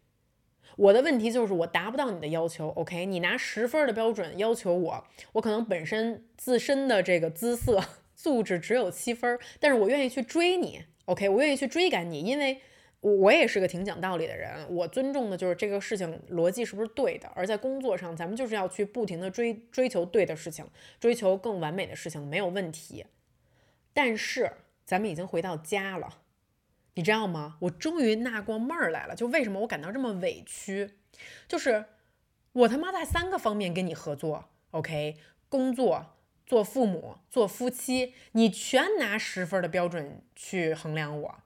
我的问题就是我达不到你的要求，OK？你拿十分的标准要求我，我可能本身自身的这个姿色 *laughs* 素质只有七分，但是我愿意去追你。OK，我愿意去追赶你，因为我我也是个挺讲道理的人。我尊重的就是这个事情逻辑是不是对的。而在工作上，咱们就是要去不停的追追求对的事情，追求更完美的事情，没有问题。但是咱们已经回到家了，你知道吗？我终于纳过闷儿来了。就为什么我感到这么委屈？就是我他妈在三个方面跟你合作，OK，工作。做父母、做夫妻，你全拿十分的标准去衡量我，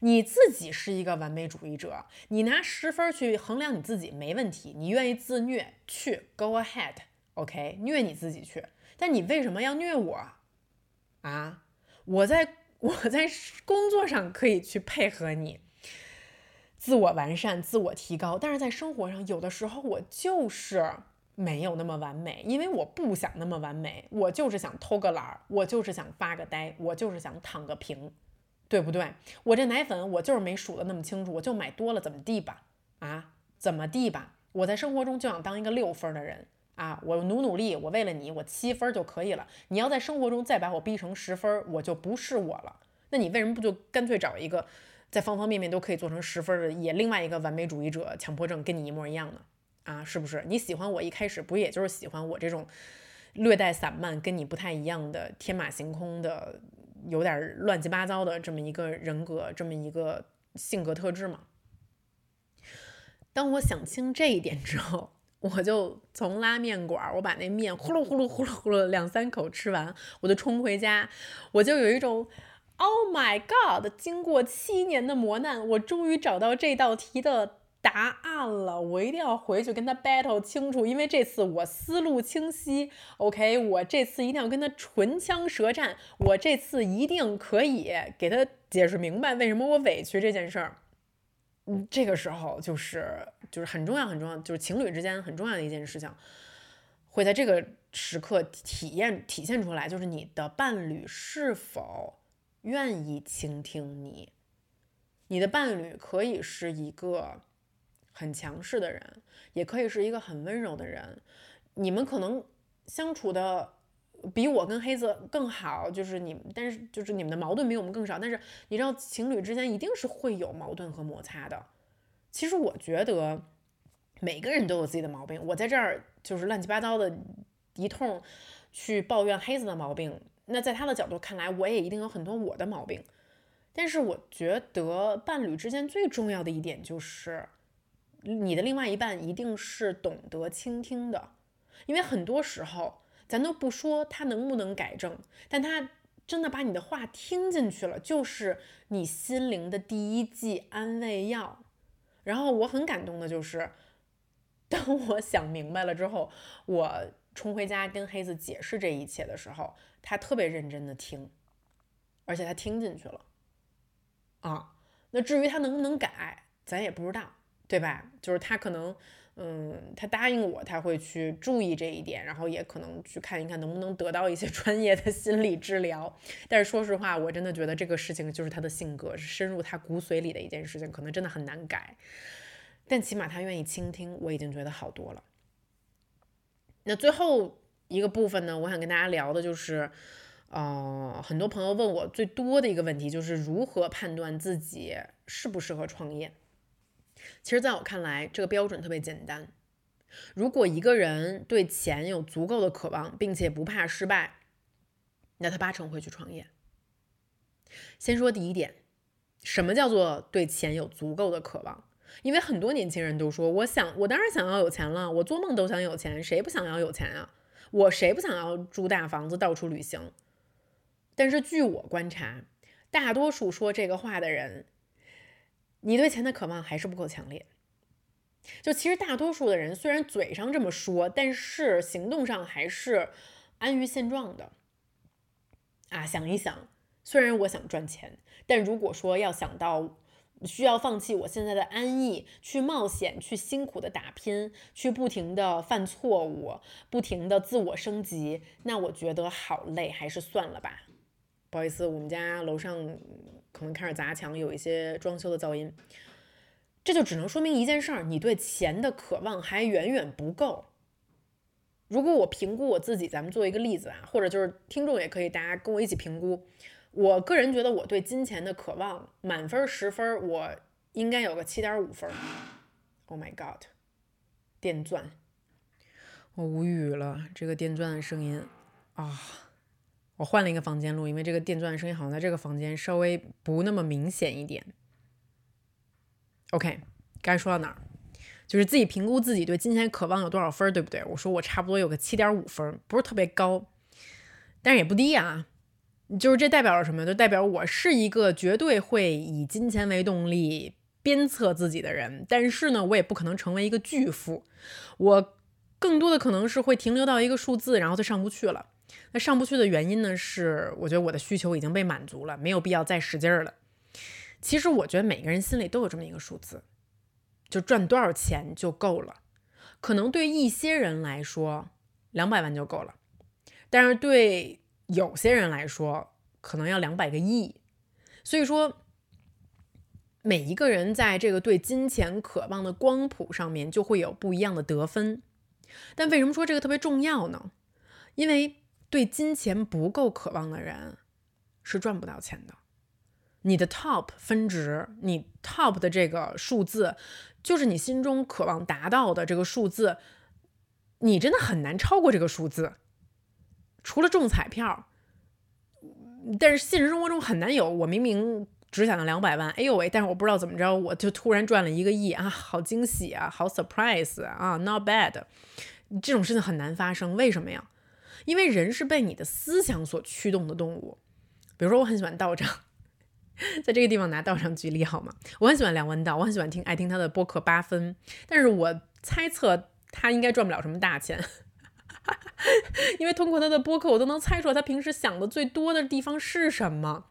你自己是一个完美主义者，你拿十分去衡量你自己没问题，你愿意自虐去，Go ahead，OK，虐你自己去。但你为什么要虐我啊？我在我在工作上可以去配合你，自我完善、自我提高，但是在生活上，有的时候我就是没有那么完美，因为我不想那么完美，我就是想偷个懒儿，我就是想发个呆，我就是想躺个平，对不对？我这奶粉我就是没数的那么清楚，我就买多了怎么地吧？啊，怎么地吧？我在生活中就想当一个六分的人。啊，我努努力，我为了你，我七分就可以了。你要在生活中再把我逼成十分，我就不是我了。那你为什么不就干脆找一个在方方面面都可以做成十分的，也另外一个完美主义者、强迫症跟你一模一样呢？啊，是不是？你喜欢我一开始不也就是喜欢我这种略带散漫、跟你不太一样的天马行空的、有点乱七八糟的这么一个人格、这么一个性格特质吗？当我想清这一点之后。我就从拉面馆，我把那面呼噜呼噜呼噜呼噜两三口吃完，我就冲回家，我就有一种 Oh my God！经过七年的磨难，我终于找到这道题的答案了。我一定要回去跟他 battle 清楚，因为这次我思路清晰。OK，我这次一定要跟他唇枪舌战，我这次一定可以给他解释明白为什么我委屈这件事儿。嗯，这个时候就是就是很重要很重要，就是情侣之间很重要的一件事情，会在这个时刻体验体现出来，就是你的伴侣是否愿意倾听你。你的伴侣可以是一个很强势的人，也可以是一个很温柔的人，你们可能相处的。比我跟黑子更好，就是你，但是就是你们的矛盾比我们更少。但是你知道，情侣之间一定是会有矛盾和摩擦的。其实我觉得每个人都有自己的毛病。我在这儿就是乱七八糟的一通去抱怨黑子的毛病，那在他的角度看来，我也一定有很多我的毛病。但是我觉得伴侣之间最重要的一点就是，你的另外一半一定是懂得倾听的，因为很多时候。咱都不说他能不能改正，但他真的把你的话听进去了，就是你心灵的第一剂安慰药。然后我很感动的就是，当我想明白了之后，我冲回家跟黑子解释这一切的时候，他特别认真的听，而且他听进去了。啊，那至于他能不能改，咱也不知道，对吧？就是他可能。嗯，他答应我，他会去注意这一点，然后也可能去看一看能不能得到一些 *laughs* 专业的心理治疗。但是说实话，我真的觉得这个事情就是他的性格，是深入他骨髓里的一件事情，可能真的很难改。但起码他愿意倾听，我已经觉得好多了。那最后一个部分呢，我想跟大家聊的就是，呃，很多朋友问我最多的一个问题就是如何判断自己适不适合创业。其实，在我看来，这个标准特别简单。如果一个人对钱有足够的渴望，并且不怕失败，那他八成会去创业。先说第一点，什么叫做对钱有足够的渴望？因为很多年轻人都说，我想，我当然想要有钱了，我做梦都想有钱，谁不想要有钱啊？我谁不想要住大房子，到处旅行？但是据我观察，大多数说这个话的人。你对钱的渴望还是不够强烈。就其实大多数的人虽然嘴上这么说，但是行动上还是安于现状的。啊，想一想，虽然我想赚钱，但如果说要想到需要放弃我现在的安逸，去冒险，去辛苦的打拼，去不停的犯错误，不停的自我升级，那我觉得好累，还是算了吧。不好意思，我们家楼上。可能开始砸墙，有一些装修的噪音，这就只能说明一件事儿：你对钱的渴望还远远不够。如果我评估我自己，咱们做一个例子啊，或者就是听众也可以，大家跟我一起评估。我个人觉得我对金钱的渴望，满分十分，我应该有个七点五分。Oh my god，电钻，我无语了，这个电钻的声音啊。我换了一个房间录，因为这个电钻的声音好像在这个房间稍微不那么明显一点。OK，该说到哪儿？就是自己评估自己对金钱渴望有多少分，对不对？我说我差不多有个七点五分，不是特别高，但是也不低啊。就是这代表了什么？就代表我是一个绝对会以金钱为动力鞭策自己的人，但是呢，我也不可能成为一个巨富。我更多的可能是会停留到一个数字，然后就上不去了。那上不去的原因呢，是我觉得我的需求已经被满足了，没有必要再使劲儿了。其实我觉得每个人心里都有这么一个数字，就赚多少钱就够了。可能对一些人来说，两百万就够了，但是对有些人来说，可能要两百个亿。所以说，每一个人在这个对金钱渴望的光谱上面，就会有不一样的得分。但为什么说这个特别重要呢？因为对金钱不够渴望的人是赚不到钱的。你的 top 分值，你 top 的这个数字，就是你心中渴望达到的这个数字，你真的很难超过这个数字。除了中彩票，但是现实生活中很难有。我明明只想要两百万，哎呦喂！但是我不知道怎么着，我就突然赚了一个亿啊，好惊喜啊，好 surprise 啊，not bad。这种事情很难发生，为什么呀？因为人是被你的思想所驱动的动物。比如说，我很喜欢道长，*laughs* 在这个地方拿道长举例好吗？我很喜欢梁文道，我很喜欢听爱听他的播客八分，但是我猜测他应该赚不了什么大钱，*laughs* 因为通过他的播客，我都能猜出来他平时想的最多的地方是什么。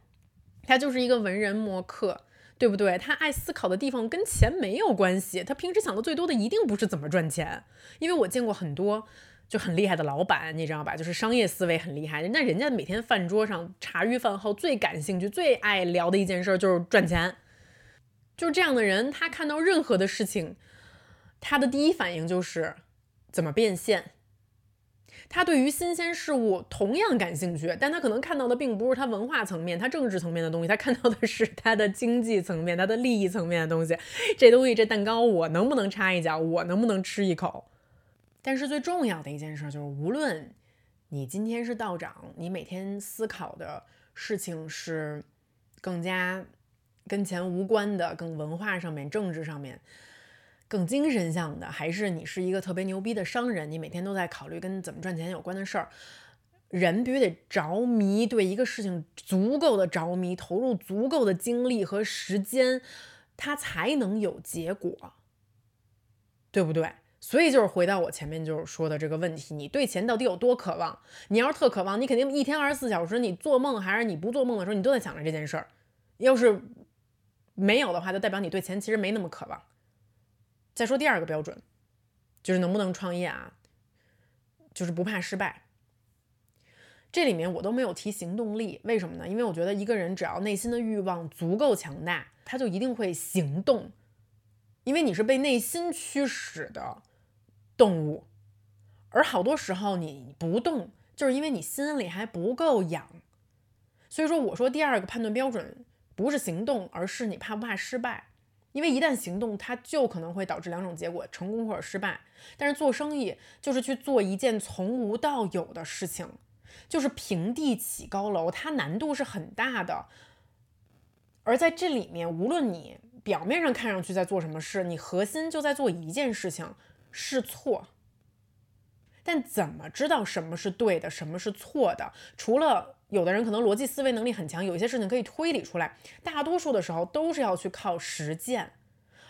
他就是一个文人墨客，对不对？他爱思考的地方跟钱没有关系，他平时想的最多的一定不是怎么赚钱，因为我见过很多。就很厉害的老板，你知道吧？就是商业思维很厉害。那人家每天饭桌上茶余饭后最感兴趣、最爱聊的一件事就是赚钱。就是这样的人，他看到任何的事情，他的第一反应就是怎么变现。他对于新鲜事物同样感兴趣，但他可能看到的并不是他文化层面、他政治层面的东西，他看到的是他的经济层面、他的利益层面的东西。这东西，这蛋糕，我能不能插一脚？我能不能吃一口？但是最重要的一件事就是，无论你今天是道长，你每天思考的事情是更加跟钱无关的、更文化上面、政治上面、更精神向的，还是你是一个特别牛逼的商人，你每天都在考虑跟怎么赚钱有关的事儿。人必须得着迷，对一个事情足够的着迷，投入足够的精力和时间，他才能有结果，对不对？所以就是回到我前面就是说的这个问题，你对钱到底有多渴望？你要是特渴望，你肯定一天二十四小时，你做梦还是你不做梦的时候，你都在想着这件事儿。要是没有的话，就代表你对钱其实没那么渴望。再说第二个标准，就是能不能创业啊？就是不怕失败。这里面我都没有提行动力，为什么呢？因为我觉得一个人只要内心的欲望足够强大，他就一定会行动，因为你是被内心驱使的。动物，而好多时候你不动，就是因为你心里还不够痒。所以说，我说第二个判断标准不是行动，而是你怕不怕失败。因为一旦行动，它就可能会导致两种结果：成功或者失败。但是做生意就是去做一件从无到有的事情，就是平地起高楼，它难度是很大的。而在这里面，无论你表面上看上去在做什么事，你核心就在做一件事情。是错，但怎么知道什么是对的，什么是错的？除了有的人可能逻辑思维能力很强，有一些事情可以推理出来，大多数的时候都是要去靠实践。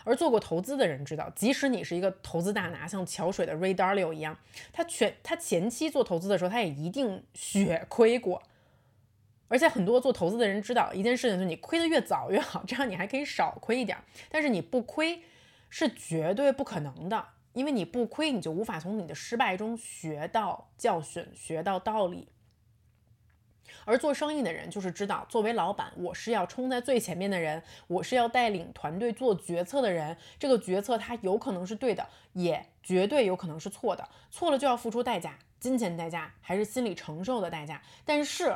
而做过投资的人知道，即使你是一个投资大拿，像桥水的 Ray Dalio 一样，他全他前期做投资的时候，他也一定血亏过。而且很多做投资的人知道一件事情，就是你亏的越早越好，这样你还可以少亏一点。但是你不亏是绝对不可能的。因为你不亏，你就无法从你的失败中学到教训，学到道理。而做生意的人就是知道，作为老板，我是要冲在最前面的人，我是要带领团队做决策的人。这个决策它有可能是对的，也绝对有可能是错的。错了就要付出代价，金钱代价还是心理承受的代价。但是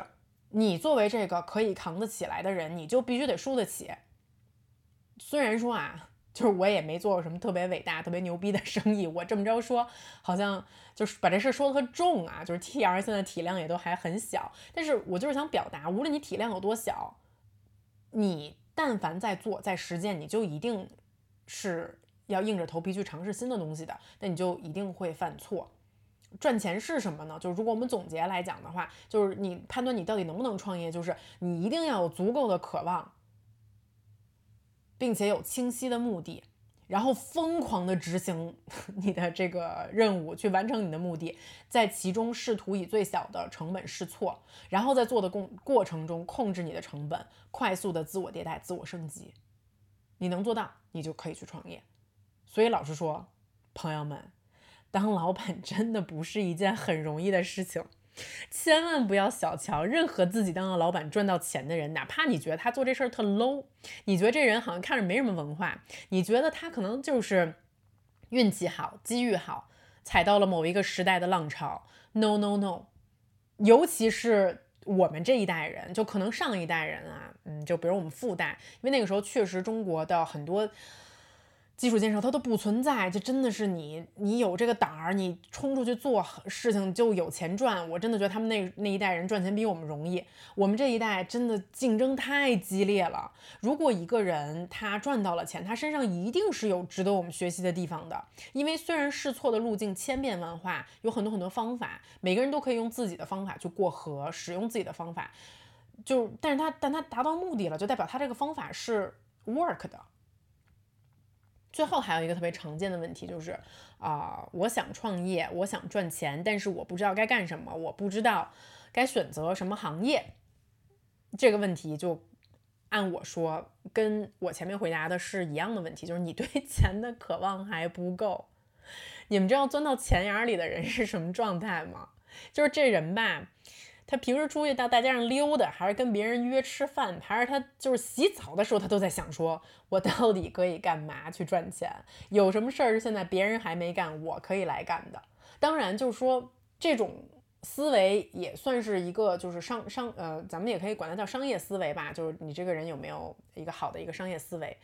你作为这个可以扛得起来的人，你就必须得输得起。虽然说啊。就是我也没做过什么特别伟大、特别牛逼的生意。我这么着说，好像就是把这事说的特重啊。就是 T R 现在体量也都还很小，但是我就是想表达，无论你体量有多小，你但凡在做、在实践，你就一定是要硬着头皮去尝试新的东西的。那你就一定会犯错。赚钱是什么呢？就是如果我们总结来讲的话，就是你判断你到底能不能创业，就是你一定要有足够的渴望。并且有清晰的目的，然后疯狂的执行 *laughs* 你的这个任务，去完成你的目的，在其中试图以最小的成本试错，然后在做的过过程中控制你的成本，快速的自我迭代、自我升级。你能做到，你就可以去创业。所以老实说，朋友们，当老板真的不是一件很容易的事情。千万不要小瞧任何自己当了老板赚到钱的人，哪怕你觉得他做这事儿特 low，你觉得这人好像看着没什么文化，你觉得他可能就是运气好、机遇好，踩到了某一个时代的浪潮。No no no，尤其是我们这一代人，就可能上一代人啊，嗯，就比如我们父代，因为那个时候确实中国的很多。基础建设它都不存在，这真的是你，你有这个胆儿，你冲出去做事情就有钱赚。我真的觉得他们那那一代人赚钱比我们容易，我们这一代真的竞争太激烈了。如果一个人他赚到了钱，他身上一定是有值得我们学习的地方的。因为虽然试错的路径千变万化，有很多很多方法，每个人都可以用自己的方法去过河，使用自己的方法，就但是他但他达到目的了，就代表他这个方法是 work 的。最后还有一个特别常见的问题就是，啊，我想创业，我想赚钱，但是我不知道该干什么，我不知道该选择什么行业。这个问题就按我说，跟我前面回答的是一样的问题，就是你对钱的渴望还不够。你们知道钻到钱眼里的人是什么状态吗？就是这人吧。他平时出去到大街上溜达，还是跟别人约吃饭，还是他就是洗澡的时候，他都在想：说我到底可以干嘛去赚钱？有什么事儿是现在别人还没干，我可以来干的？当然，就是说这种思维也算是一个，就是商商呃，咱们也可以管它叫商业思维吧。就是你这个人有没有一个好的一个商业思维？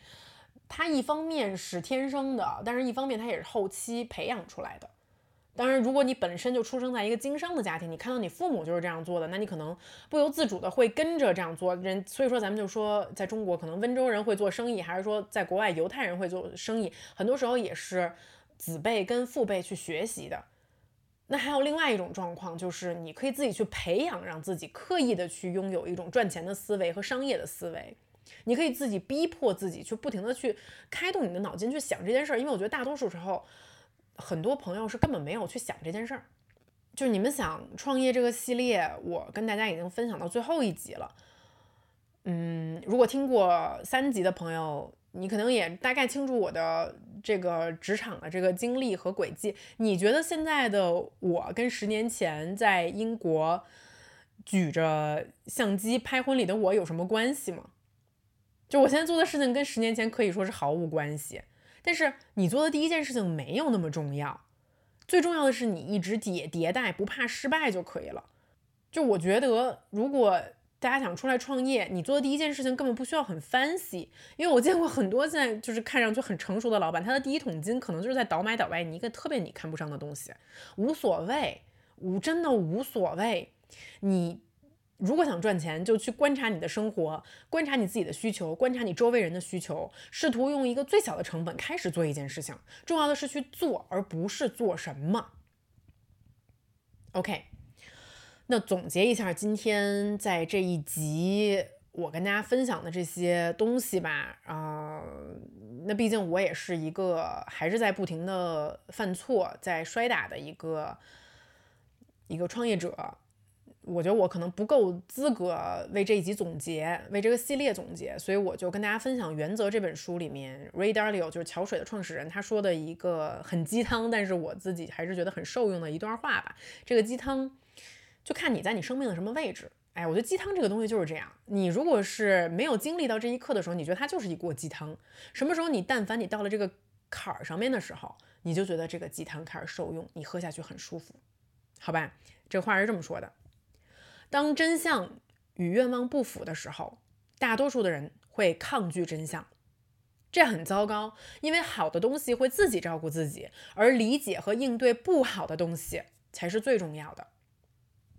他一方面是天生的，但是一方面他也是后期培养出来的。当然，如果你本身就出生在一个经商的家庭，你看到你父母就是这样做的，那你可能不由自主的会跟着这样做。人所以说，咱们就说，在中国可能温州人会做生意，还是说在国外犹太人会做生意，很多时候也是子辈跟父辈去学习的。那还有另外一种状况，就是你可以自己去培养，让自己刻意的去拥有一种赚钱的思维和商业的思维。你可以自己逼迫自己去不停的去开动你的脑筋去想这件事儿，因为我觉得大多数时候。很多朋友是根本没有去想这件事儿，就你们想创业这个系列，我跟大家已经分享到最后一集了。嗯，如果听过三集的朋友，你可能也大概清楚我的这个职场的这个经历和轨迹。你觉得现在的我跟十年前在英国举着相机拍婚礼的我有什么关系吗？就我现在做的事情跟十年前可以说是毫无关系。但是你做的第一件事情没有那么重要，最重要的是你一直迭迭代，不怕失败就可以了。就我觉得，如果大家想出来创业，你做的第一件事情根本不需要很 fancy，因为我见过很多现在就是看上去很成熟的老板，他的第一桶金可能就是在倒买倒卖你一个特别你看不上的东西，无所谓，无真的无所谓，你。如果想赚钱，就去观察你的生活，观察你自己的需求，观察你周围人的需求，试图用一个最小的成本开始做一件事情。重要的是去做，而不是做什么。OK，那总结一下今天在这一集我跟大家分享的这些东西吧。啊，那毕竟我也是一个还是在不停的犯错、在摔打的一个一个创业者。我觉得我可能不够资格为这一集总结，为这个系列总结，所以我就跟大家分享《原则》这本书里面，Ray Dalio 就是桥水的创始人，他说的一个很鸡汤，但是我自己还是觉得很受用的一段话吧。这个鸡汤就看你在你生命的什么位置。哎，我觉得鸡汤这个东西就是这样，你如果是没有经历到这一刻的时候，你觉得它就是一锅鸡汤。什么时候你但凡你到了这个坎儿上面的时候，你就觉得这个鸡汤开始受用，你喝下去很舒服，好吧？这话是这么说的。当真相与愿望不符的时候，大多数的人会抗拒真相，这很糟糕。因为好的东西会自己照顾自己，而理解和应对不好的东西才是最重要的。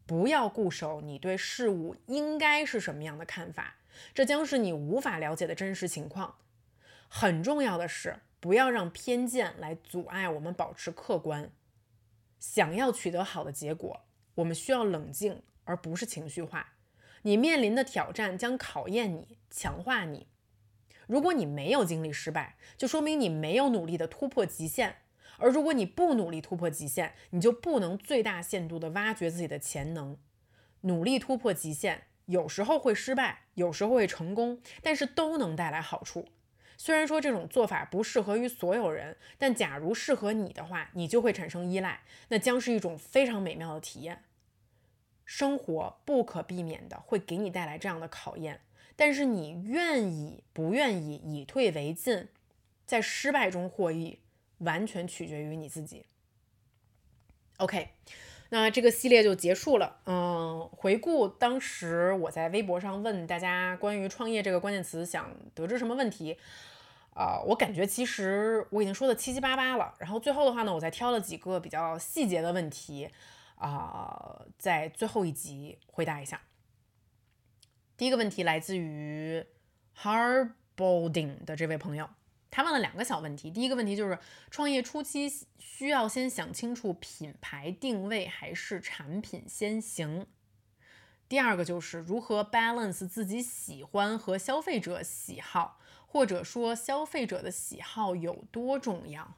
不要固守你对事物应该是什么样的看法，这将是你无法了解的真实情况。很重要的是，不要让偏见来阻碍我们保持客观。想要取得好的结果，我们需要冷静。而不是情绪化，你面临的挑战将考验你、强化你。如果你没有经历失败，就说明你没有努力的突破极限。而如果你不努力突破极限，你就不能最大限度的挖掘自己的潜能。努力突破极限，有时候会失败，有时候会成功，但是都能带来好处。虽然说这种做法不适合于所有人，但假如适合你的话，你就会产生依赖，那将是一种非常美妙的体验。生活不可避免的会给你带来这样的考验，但是你愿意不愿意以退为进，在失败中获益，完全取决于你自己。OK。那这个系列就结束了。嗯，回顾当时我在微博上问大家关于创业这个关键词想得知什么问题，啊，我感觉其实我已经说的七七八八了。然后最后的话呢，我再挑了几个比较细节的问题，啊，在最后一集回答一下。第一个问题来自于 Harbolding 的这位朋友。他问了两个小问题，第一个问题就是创业初期需要先想清楚品牌定位还是产品先行。第二个就是如何 balance 自己喜欢和消费者喜好，或者说消费者的喜好有多重要。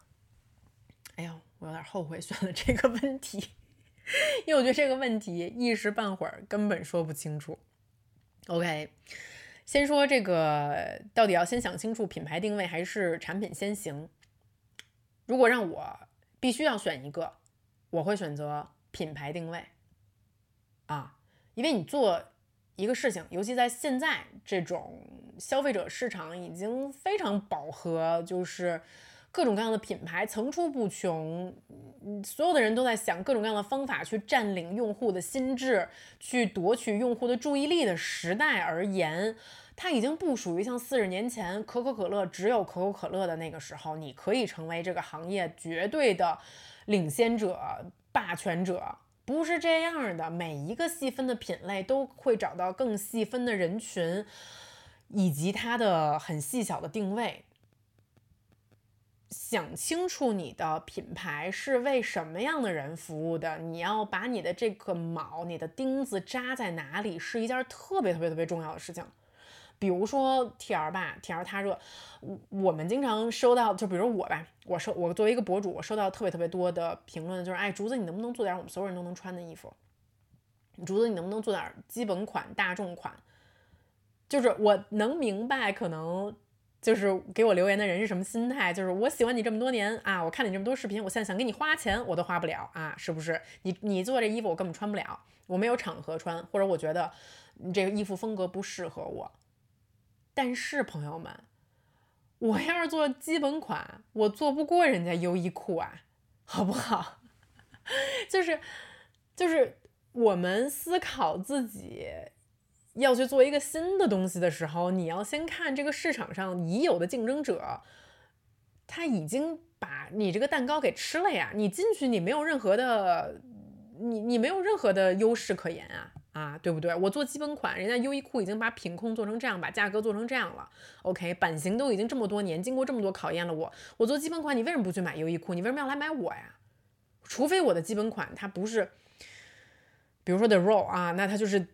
哎呦，我有点后悔选了这个问题，*laughs* 因为我觉得这个问题一时半会儿根本说不清楚。OK。先说这个，到底要先想清楚品牌定位还是产品先行？如果让我必须要选一个，我会选择品牌定位啊，因为你做一个事情，尤其在现在这种消费者市场已经非常饱和，就是。各种各样的品牌层出不穷，所有的人都在想各种各样的方法去占领用户的心智，去夺取用户的注意力的时代而言，它已经不属于像四十年前可口可乐只有可口可乐的那个时候，你可以成为这个行业绝对的领先者、霸权者，不是这样的。每一个细分的品类都会找到更细分的人群，以及它的很细小的定位。想清楚你的品牌是为什么样的人服务的，你要把你的这个锚、你的钉子扎在哪里，是一件特别特别特别重要的事情。比如说 T R 吧，T R 他热，我们经常收到，就比如我吧，我收我作为一个博主，我收到特别特别多的评论，就是哎，竹子，你能不能做点我们所有人都能穿的衣服？竹子，你能不能做点基本款、大众款？就是我能明白，可能。就是给我留言的人是什么心态？就是我喜欢你这么多年啊，我看你这么多视频，我现在想给你花钱，我都花不了啊，是不是？你你做这衣服我根本穿不了，我没有场合穿，或者我觉得你这个衣服风格不适合我。但是朋友们，我要是做基本款，我做不过人家优衣库啊，好不好？*laughs* 就是就是我们思考自己。要去做一个新的东西的时候，你要先看这个市场上已有的竞争者，他已经把你这个蛋糕给吃了呀。你进去，你没有任何的，你你没有任何的优势可言啊啊，对不对？我做基本款，人家优衣库已经把品控做成这样，把价格做成这样了。OK，版型都已经这么多年，经过这么多考验了。我我做基本款，你为什么不去买优衣库？你为什么要来买我呀？除非我的基本款它不是，比如说 The Raw 啊，那它就是。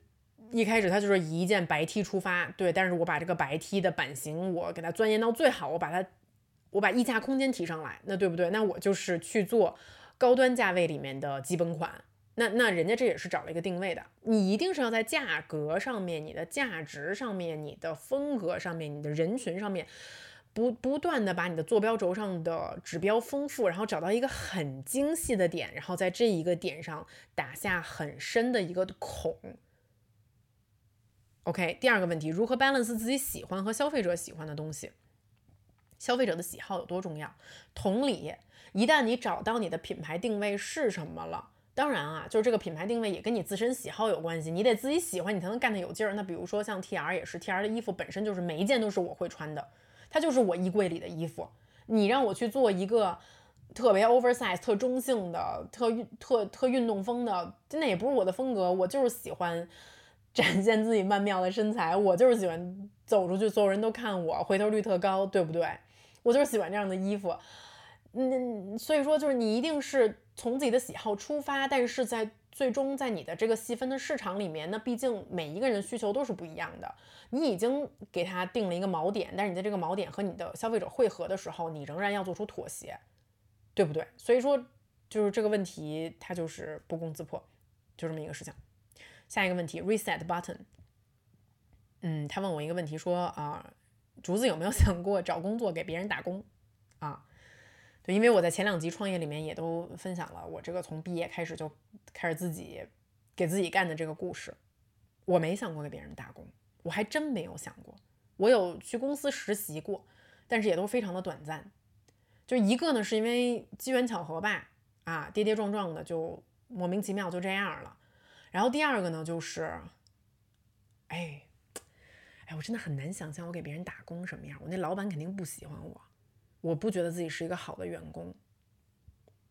一开始他就是以一件白 T 出发，对，但是我把这个白 T 的版型我给它钻研到最好，我把它，我把溢价空间提上来，那对不对？那我就是去做高端价位里面的基本款，那那人家这也是找了一个定位的，你一定是要在价格上面、你的价值上面、你的风格上面、你的人群上面，不不断的把你的坐标轴上的指标丰富，然后找到一个很精细的点，然后在这一个点上打下很深的一个孔。OK，第二个问题，如何 balance 自己喜欢和消费者喜欢的东西？消费者的喜好有多重要？同理，一旦你找到你的品牌定位是什么了，当然啊，就是这个品牌定位也跟你自身喜好有关系，你得自己喜欢，你才能干得有劲儿。那比如说像 TR 也是，TR 的衣服本身就是每一件都是我会穿的，它就是我衣柜里的衣服。你让我去做一个特别 oversize、特中性的、特、特特运动风的，那也不是我的风格，我就是喜欢。展现自己曼妙的身材，我就是喜欢走出去，所有人都看我，回头率特高，对不对？我就是喜欢这样的衣服。嗯，所以说就是你一定是从自己的喜好出发，但是在最终在你的这个细分的市场里面，那毕竟每一个人需求都是不一样的。你已经给他定了一个锚点，但是你在这个锚点和你的消费者汇合的时候，你仍然要做出妥协，对不对？所以说，就是这个问题它就是不攻自破，就这么一个事情。下一个问题，reset button。嗯，他问我一个问题，说啊，竹子有没有 *laughs* 想过找工作给别人打工啊？对，因为我在前两集创业里面也都分享了我这个从毕业开始就开始自己给自己干的这个故事。我没想过给别人打工，我还真没有想过。我有去公司实习过，但是也都非常的短暂。就一个呢，是因为机缘巧合吧，啊，跌跌撞撞的就莫名其妙就这样了。然后第二个呢，就是，哎，哎，我真的很难想象我给别人打工什么样。我那老板肯定不喜欢我。我不觉得自己是一个好的员工，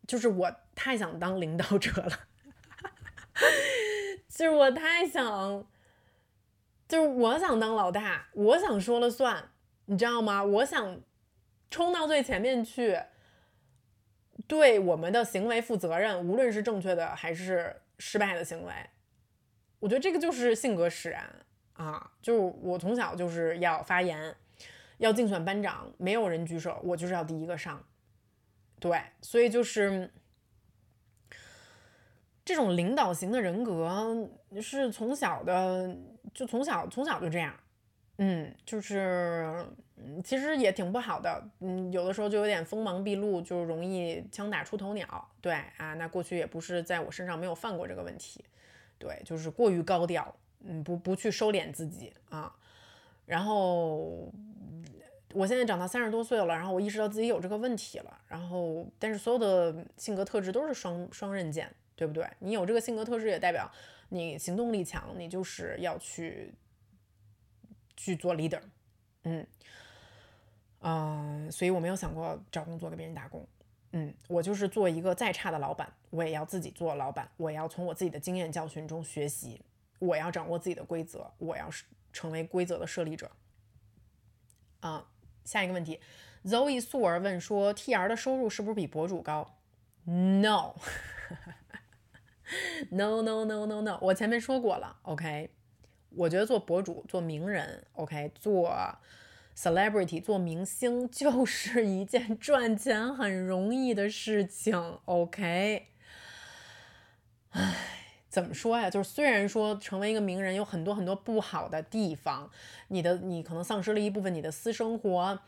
就是我太想当领导者了，*laughs* 就是我太想，就是我想当老大，我想说了算，你知道吗？我想冲到最前面去，对我们的行为负责任，无论是正确的还是失败的行为，我觉得这个就是性格使然啊，就是我从小就是要发言。要竞选班长，没有人举手，我就是要第一个上。对，所以就是这种领导型的人格是从小的，就从小从小就这样。嗯，就是其实也挺不好的。嗯，有的时候就有点锋芒毕露，就容易枪打出头鸟。对啊，那过去也不是在我身上没有犯过这个问题。对，就是过于高调，嗯，不不去收敛自己啊，然后。我现在长到三十多岁了，然后我意识到自己有这个问题了，然后但是所有的性格特质都是双双刃剑，对不对？你有这个性格特质也代表你行动力强，你就是要去去做 leader，嗯，嗯，所以我没有想过找工作给别人打工，嗯，我就是做一个再差的老板，我也要自己做老板，我要从我自己的经验教训中学习，我要掌握自己的规则，我要是成为规则的设立者，啊。下一个问题，Zoe 素儿问说：“TR 的收入是不是比博主高？”No，No，No，No，No，*laughs* 我前面说过了，OK。我觉得做博主、做名人，OK，做 celebrity、做明星 *laughs* 就是一件赚钱很容易的事情，OK。唉，怎么说呀？就是虽然说成为一个名人有很多很多不好的地方。你的你可能丧失了一部分你的私生活，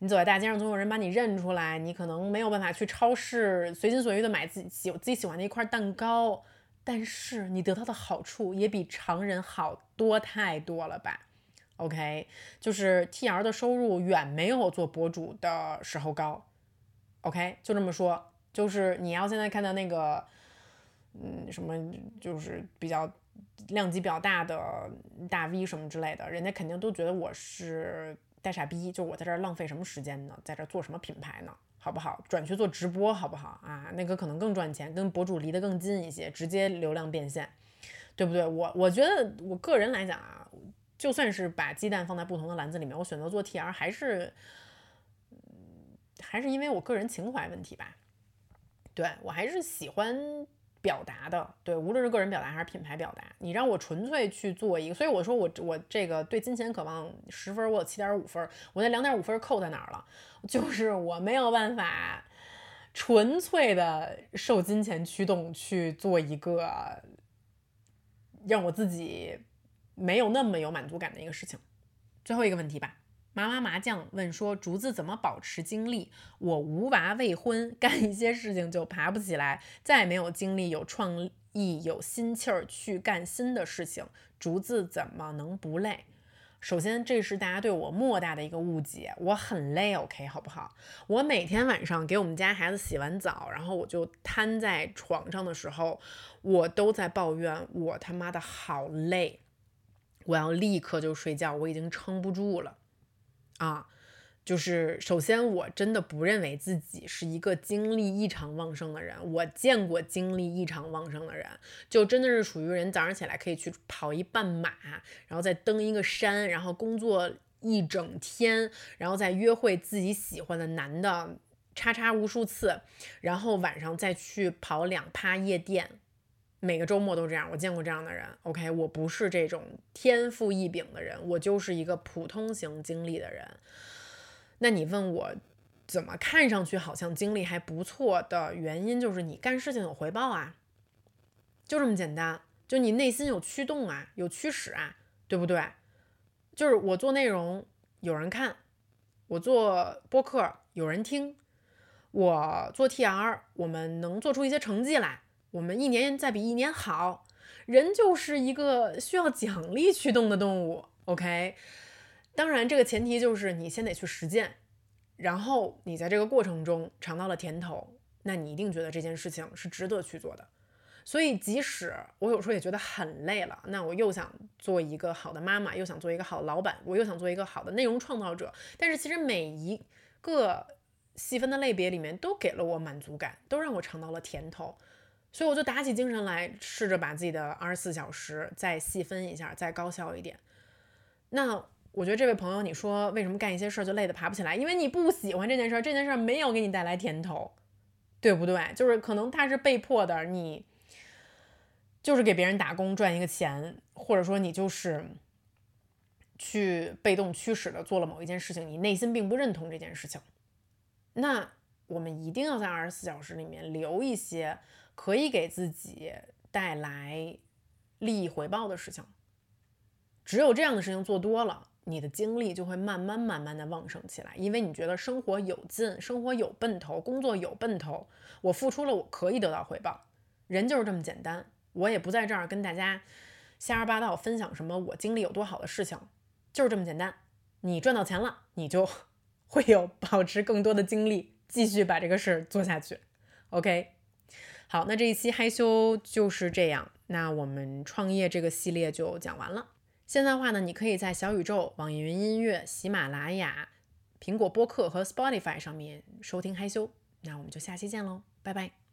你走在大街上总有人把你认出来，你可能没有办法去超市随心所欲的买自己喜自己喜欢的一块蛋糕，但是你得到的好处也比常人好多太多了吧？OK，就是 TR 的收入远没有做博主的时候高，OK，就这么说，就是你要现在看到那个，嗯，什么就是比较。量级比较大的大 V 什么之类的，人家肯定都觉得我是大傻逼，就我在这儿浪费什么时间呢？在这做什么品牌呢？好不好？转去做直播好不好啊？那个可能更赚钱，跟博主离得更近一些，直接流量变现，对不对？我我觉得我个人来讲啊，就算是把鸡蛋放在不同的篮子里面，我选择做 TR 还是，还是因为我个人情怀问题吧。对我还是喜欢。表达的对，无论是个人表达还是品牌表达，你让我纯粹去做一个，所以我说我我这个对金钱渴望十分，我有七点五分，我那两点五分扣在哪儿了？就是我没有办法纯粹的受金钱驱动去做一个让我自己没有那么有满足感的一个事情。最后一个问题吧。麻麻麻将问说：“竹子怎么保持精力？我无娃未婚，干一些事情就爬不起来，再没有精力、有创意、有心气儿去干新的事情。竹子怎么能不累？首先，这是大家对我莫大的一个误解，我很累，OK，好不好？我每天晚上给我们家孩子洗完澡，然后我就瘫在床上的时候，我都在抱怨我他妈的好累，我要立刻就睡觉，我已经撑不住了。”啊，就是首先，我真的不认为自己是一个精力异常旺盛的人。我见过精力异常旺盛的人，就真的是属于人早上起来可以去跑一半马，然后再登一个山，然后工作一整天，然后再约会自己喜欢的男的叉叉无数次，然后晚上再去跑两趴夜店。每个周末都这样，我见过这样的人。OK，我不是这种天赋异禀的人，我就是一个普通型经历的人。那你问我怎么看上去好像经历还不错的原因，就是你干事情有回报啊，就这么简单。就你内心有驱动啊，有驱使啊，对不对？就是我做内容有人看，我做播客有人听，我做 TR 我们能做出一些成绩来，我们一年再比一年好。人就是一个需要奖励驱动的动物，OK？当然，这个前提就是你先得去实践，然后你在这个过程中尝到了甜头，那你一定觉得这件事情是值得去做的。所以，即使我有时候也觉得很累了，那我又想做一个好的妈妈，又想做一个好的老板，我又想做一个好的内容创造者。但是，其实每一个细分的类别里面都给了我满足感，都让我尝到了甜头。所以，我就打起精神来，试着把自己的二十四小时再细分一下，再高效一点。那我觉得这位朋友，你说为什么干一些事儿就累得爬不起来？因为你不喜欢这件事儿，这件事儿没有给你带来甜头，对不对？就是可能他是被迫的，你。就是给别人打工赚一个钱，或者说你就是去被动驱使的做了某一件事情，你内心并不认同这件事情。那我们一定要在二十四小时里面留一些可以给自己带来利益回报的事情。只有这样的事情做多了，你的精力就会慢慢慢慢的旺盛起来，因为你觉得生活有劲，生活有奔头，工作有奔头，我付出了，我可以得到回报。人就是这么简单。我也不在这儿跟大家瞎说八道分享什么我经历有多好的事情，就是这么简单。你赚到钱了，你就 *laughs* 会有保持更多的精力继续把这个事儿做下去。OK，好，那这一期害羞就是这样。那我们创业这个系列就讲完了。现在话呢，你可以在小宇宙、网易云音乐、喜马拉雅、苹果播客和 Spotify 上面收听害羞。那我们就下期见喽，拜拜。